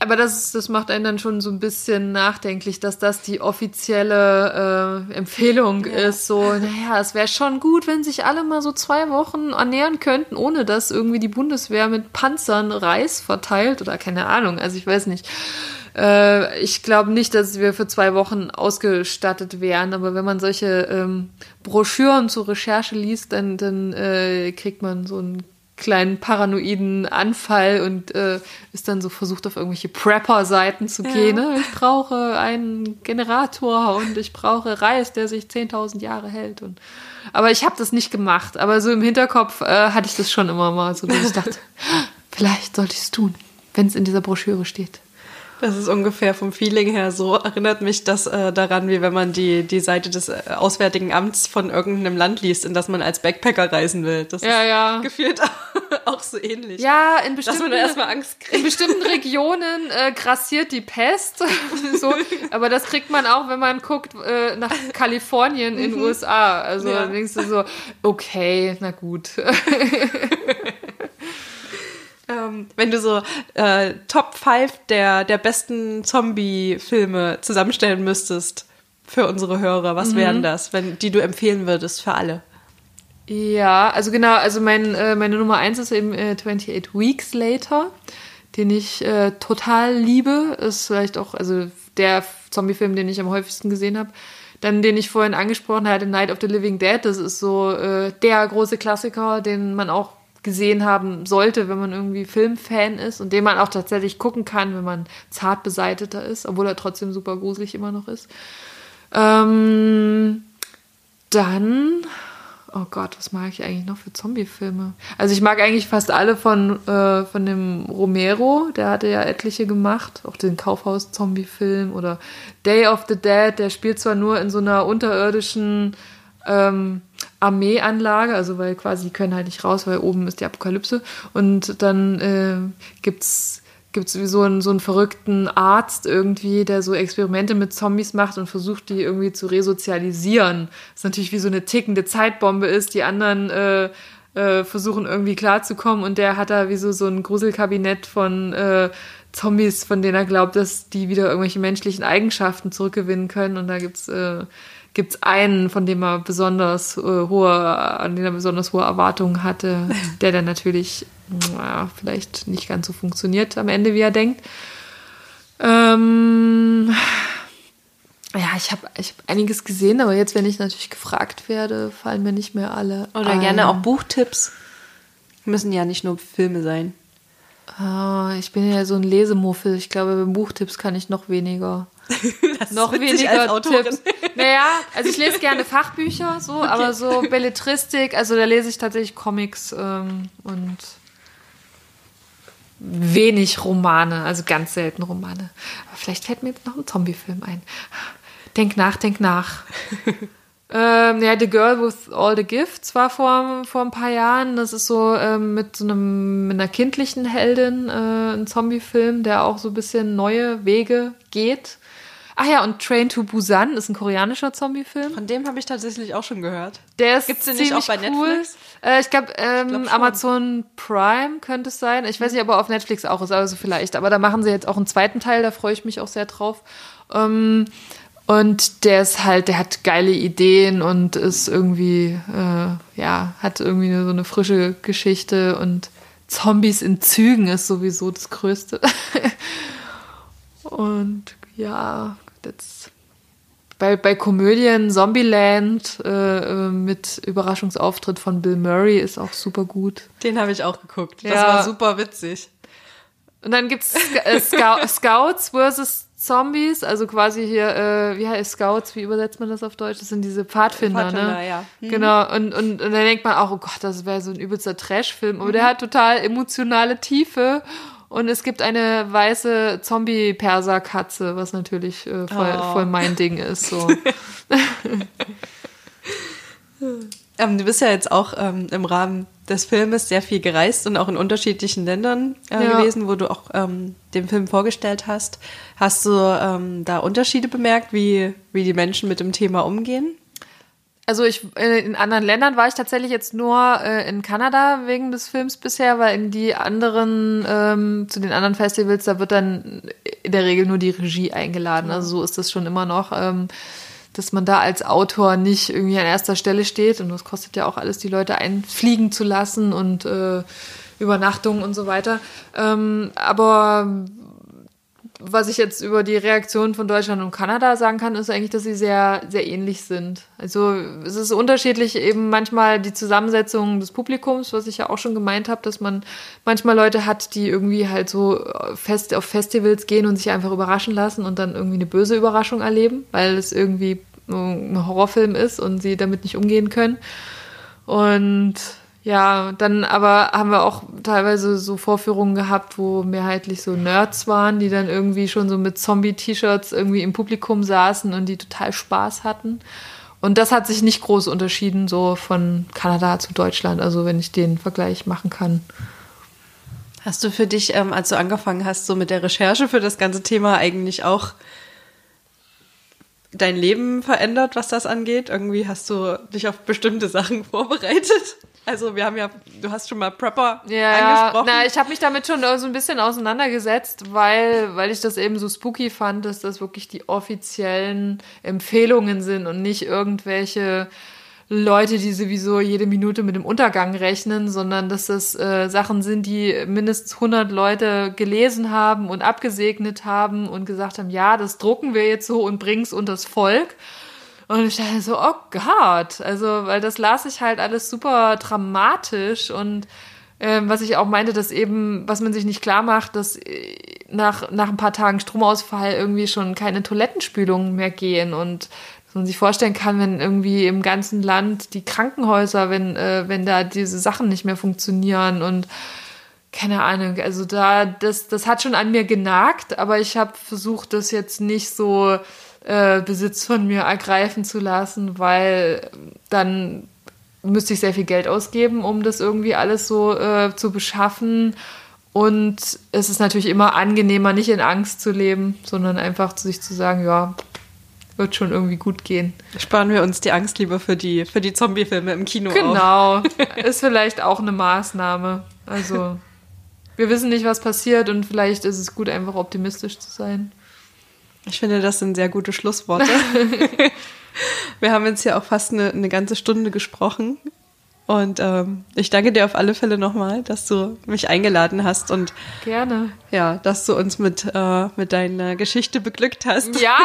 aber das, das macht einen dann schon so ein bisschen nachdenklich, dass das die offizielle äh, Empfehlung ja. ist. So, naja, es wäre schon gut, wenn sich alle mal so zwei Wochen ernähren könnten, ohne dass irgendwie die Bundeswehr mit Panzern Reis verteilt oder keine Ahnung. Also ich weiß nicht. Äh, ich glaube nicht, dass wir für zwei Wochen ausgestattet wären, aber wenn man solche ähm, Broschüren zur Recherche liest, dann, dann äh, kriegt man so einen kleinen paranoiden Anfall und äh, ist dann so versucht, auf irgendwelche Prepper-Seiten zu gehen. Ja. Ne? Ich brauche einen Generator und ich brauche Reis, der sich 10.000 Jahre hält. Und, aber ich habe das nicht gemacht. Aber so im Hinterkopf äh, hatte ich das schon immer mal so, dass ich dachte, vielleicht sollte ich es tun, wenn es in dieser Broschüre steht. Das ist ungefähr vom Feeling her so. Erinnert mich das äh, daran, wie wenn man die, die Seite des äh, Auswärtigen Amts von irgendeinem Land liest, in das man als Backpacker reisen will. Das ja, ist ja. gefühlt auch so ähnlich. Ja, in bestimmten, Dass man erstmal Angst kriegt. in bestimmten Regionen äh, grassiert die Pest. so, aber das kriegt man auch, wenn man guckt äh, nach Kalifornien in den mhm. USA. Also ja. denkst du so, okay, na gut. Ähm, wenn du so äh, Top 5 der, der besten Zombie-Filme zusammenstellen müsstest für unsere Hörer, was mhm. wären das, wenn, die du empfehlen würdest für alle? Ja, also genau, also mein, äh, meine Nummer 1 ist eben äh, 28 Weeks Later, den ich äh, total liebe. Ist vielleicht auch, also der Zombie-Film, den ich am häufigsten gesehen habe. Dann, den ich vorhin angesprochen hatte, Night of the Living Dead, das ist so äh, der große Klassiker, den man auch gesehen haben sollte, wenn man irgendwie Filmfan ist und den man auch tatsächlich gucken kann, wenn man zart beseiteter ist, obwohl er trotzdem super gruselig immer noch ist. Ähm, dann, oh Gott, was mag ich eigentlich noch für Zombie-Filme? Also ich mag eigentlich fast alle von, äh, von dem Romero, der hatte ja etliche gemacht, auch den Kaufhaus-Zombie-Film oder Day of the Dead, der spielt zwar nur in so einer unterirdischen ähm, Armeeanlage, also weil quasi die können halt nicht raus, weil oben ist die Apokalypse. Und dann äh, gibt's gibt es so einen, so einen verrückten Arzt irgendwie, der so Experimente mit Zombies macht und versucht, die irgendwie zu resozialisieren. Das natürlich wie so eine tickende Zeitbombe ist. Die anderen äh, äh, versuchen irgendwie klarzukommen und der hat da wie so, so ein Gruselkabinett von äh, Zombies, von denen er glaubt, dass die wieder irgendwelche menschlichen Eigenschaften zurückgewinnen können. Und da gibt's äh, gibt es einen, von dem er besonders äh, hohe, an den er besonders hohe Erwartungen hatte, der dann natürlich na, vielleicht nicht ganz so funktioniert am Ende, wie er denkt. Ähm, ja, ich habe ich hab einiges gesehen, aber jetzt, wenn ich natürlich gefragt werde, fallen mir nicht mehr alle. Oder ein. gerne auch Buchtipps. Müssen ja nicht nur Filme sein. Oh, ich bin ja so ein Lesemuffel. Ich glaube, bei Buchtipps kann ich noch weniger. Noch weniger Tipps. Naja, also ich lese gerne Fachbücher, so, okay. aber so Belletristik, also da lese ich tatsächlich Comics ähm, und wenig Romane, also ganz selten Romane. Aber vielleicht fällt mir jetzt noch ein Zombie-Film ein. Denk nach, denk nach. ähm, ja, The Girl with All the Gifts war vor, vor ein paar Jahren. Das ist so ähm, mit so einem, mit einer kindlichen Heldin äh, ein Zombie-Film, der auch so ein bisschen neue Wege geht. Ach ja, und Train to Busan ist ein koreanischer Zombie-Film. Von dem habe ich tatsächlich auch schon gehört. Der ist Gibt's den nicht auch bei cool. Netflix? Äh, ich glaube, ähm, glaub Amazon Prime könnte es sein. Ich weiß nicht, ob er auf Netflix auch ist, also vielleicht. Aber da machen sie jetzt auch einen zweiten Teil, da freue ich mich auch sehr drauf. Ähm, und der ist halt, der hat geile Ideen und ist irgendwie, äh, ja, hat irgendwie so eine frische Geschichte und Zombies in Zügen ist sowieso das Größte. und ja, das bei, bei Komödien Zombieland äh, äh, mit Überraschungsauftritt von Bill Murray ist auch super gut. Den habe ich auch geguckt. Das ja. war super witzig. Und dann gibt's äh, Scou Scouts versus Zombies, also quasi hier, äh, wie heißt Scouts, wie übersetzt man das auf Deutsch? Das sind diese Pfadfinder, ne? Pfadfinder ne? Ja. Mhm. Genau, und, und, und dann denkt man auch, oh Gott, das wäre so ein übelster Trash-Film, aber mhm. der hat total emotionale Tiefe und es gibt eine weiße Zombie-Perser-Katze, was natürlich äh, voll, oh. voll, mein Ding ist. So. ähm, du bist ja jetzt auch ähm, im Rahmen des Filmes sehr viel gereist und auch in unterschiedlichen Ländern äh, ja. gewesen, wo du auch ähm, den Film vorgestellt hast. Hast du ähm, da Unterschiede bemerkt, wie, wie die Menschen mit dem Thema umgehen? Also ich äh, in anderen Ländern war ich tatsächlich jetzt nur äh, in Kanada wegen des Films bisher, weil in die anderen ähm, zu den anderen Festivals da wird dann in der Regel nur die Regie eingeladen. Also so ist das schon immer noch, ähm, dass man da als Autor nicht irgendwie an erster Stelle steht und das kostet ja auch alles, die Leute einfliegen zu lassen und äh, Übernachtungen und so weiter. Ähm, aber was ich jetzt über die Reaktion von Deutschland und Kanada sagen kann, ist eigentlich, dass sie sehr, sehr ähnlich sind. Also es ist unterschiedlich eben manchmal die Zusammensetzung des Publikums, was ich ja auch schon gemeint habe, dass man manchmal Leute hat, die irgendwie halt so fest auf Festivals gehen und sich einfach überraschen lassen und dann irgendwie eine böse Überraschung erleben, weil es irgendwie ein Horrorfilm ist und sie damit nicht umgehen können. Und ja, dann aber haben wir auch teilweise so Vorführungen gehabt, wo mehrheitlich so Nerds waren, die dann irgendwie schon so mit Zombie-T-Shirts irgendwie im Publikum saßen und die total Spaß hatten. Und das hat sich nicht groß unterschieden, so von Kanada zu Deutschland, also wenn ich den Vergleich machen kann. Hast du für dich, ähm, als du angefangen hast, so mit der Recherche für das ganze Thema eigentlich auch dein Leben verändert, was das angeht? Irgendwie hast du dich auf bestimmte Sachen vorbereitet? Also wir haben ja, du hast schon mal Prepper ja, angesprochen. Na, ich habe mich damit schon so ein bisschen auseinandergesetzt, weil, weil ich das eben so spooky fand, dass das wirklich die offiziellen Empfehlungen sind und nicht irgendwelche Leute, die sowieso jede Minute mit dem Untergang rechnen, sondern dass das äh, Sachen sind, die mindestens 100 Leute gelesen haben und abgesegnet haben und gesagt haben, ja, das drucken wir jetzt so und bring's unters Volk. Und ich dachte so, oh Gott, also, weil das las ich halt alles super dramatisch und Ähm, was ich auch meinte, dass eben, was man sich nicht klar macht, dass äh, nach, nach ein paar Tagen Stromausfall irgendwie schon keine Toilettenspülungen mehr gehen und dass man sich vorstellen kann, wenn irgendwie im ganzen Land die Krankenhäuser, wenn, äh, wenn da diese Sachen nicht mehr funktionieren und keine Ahnung, also da, das, das hat schon an mir genagt, aber ich habe versucht, das jetzt nicht so äh, Besitz von mir ergreifen zu lassen, weil dann müsste ich sehr viel Geld ausgeben, um das irgendwie alles so äh, zu beschaffen. Und es ist natürlich immer angenehmer, nicht in Angst zu leben, sondern einfach zu sich zu sagen, ja, wird schon irgendwie gut gehen. Sparen wir uns die Angst lieber für die, für die Zombie-Filme im Kino Genau. ist vielleicht auch eine Maßnahme. Also, wir wissen nicht, was passiert und vielleicht ist es gut, einfach optimistisch zu sein. Ich finde, das sind sehr gute Schlussworte. Wir haben jetzt hier auch fast eine, eine ganze Stunde gesprochen. Und ähm, ich danke dir auf alle Fälle nochmal, dass du mich eingeladen hast und gerne. Ja, dass du uns mit, äh, mit deiner Geschichte beglückt hast. Ja,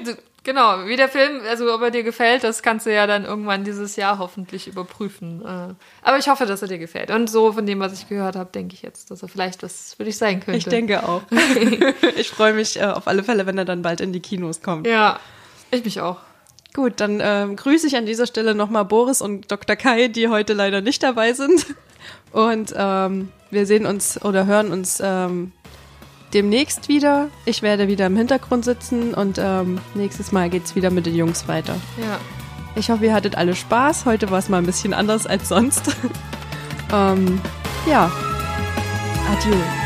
genau. Wie der Film, also ob er dir gefällt, das kannst du ja dann irgendwann dieses Jahr hoffentlich überprüfen. Äh, aber ich hoffe, dass er dir gefällt. Und so von dem, was ich gehört habe, denke ich jetzt, dass er vielleicht was für dich sein könnte. Ich denke auch. ich freue mich äh, auf alle Fälle, wenn er dann bald in die Kinos kommt. Ja, ich mich auch. Gut, dann ähm, grüße ich an dieser Stelle nochmal Boris und Dr. Kai, die heute leider nicht dabei sind. Und ähm, wir sehen uns oder hören uns ähm, demnächst wieder. Ich werde wieder im Hintergrund sitzen und ähm, nächstes Mal geht es wieder mit den Jungs weiter. Ja. Ich hoffe, ihr hattet alle Spaß. Heute war es mal ein bisschen anders als sonst. ähm, ja. Adieu.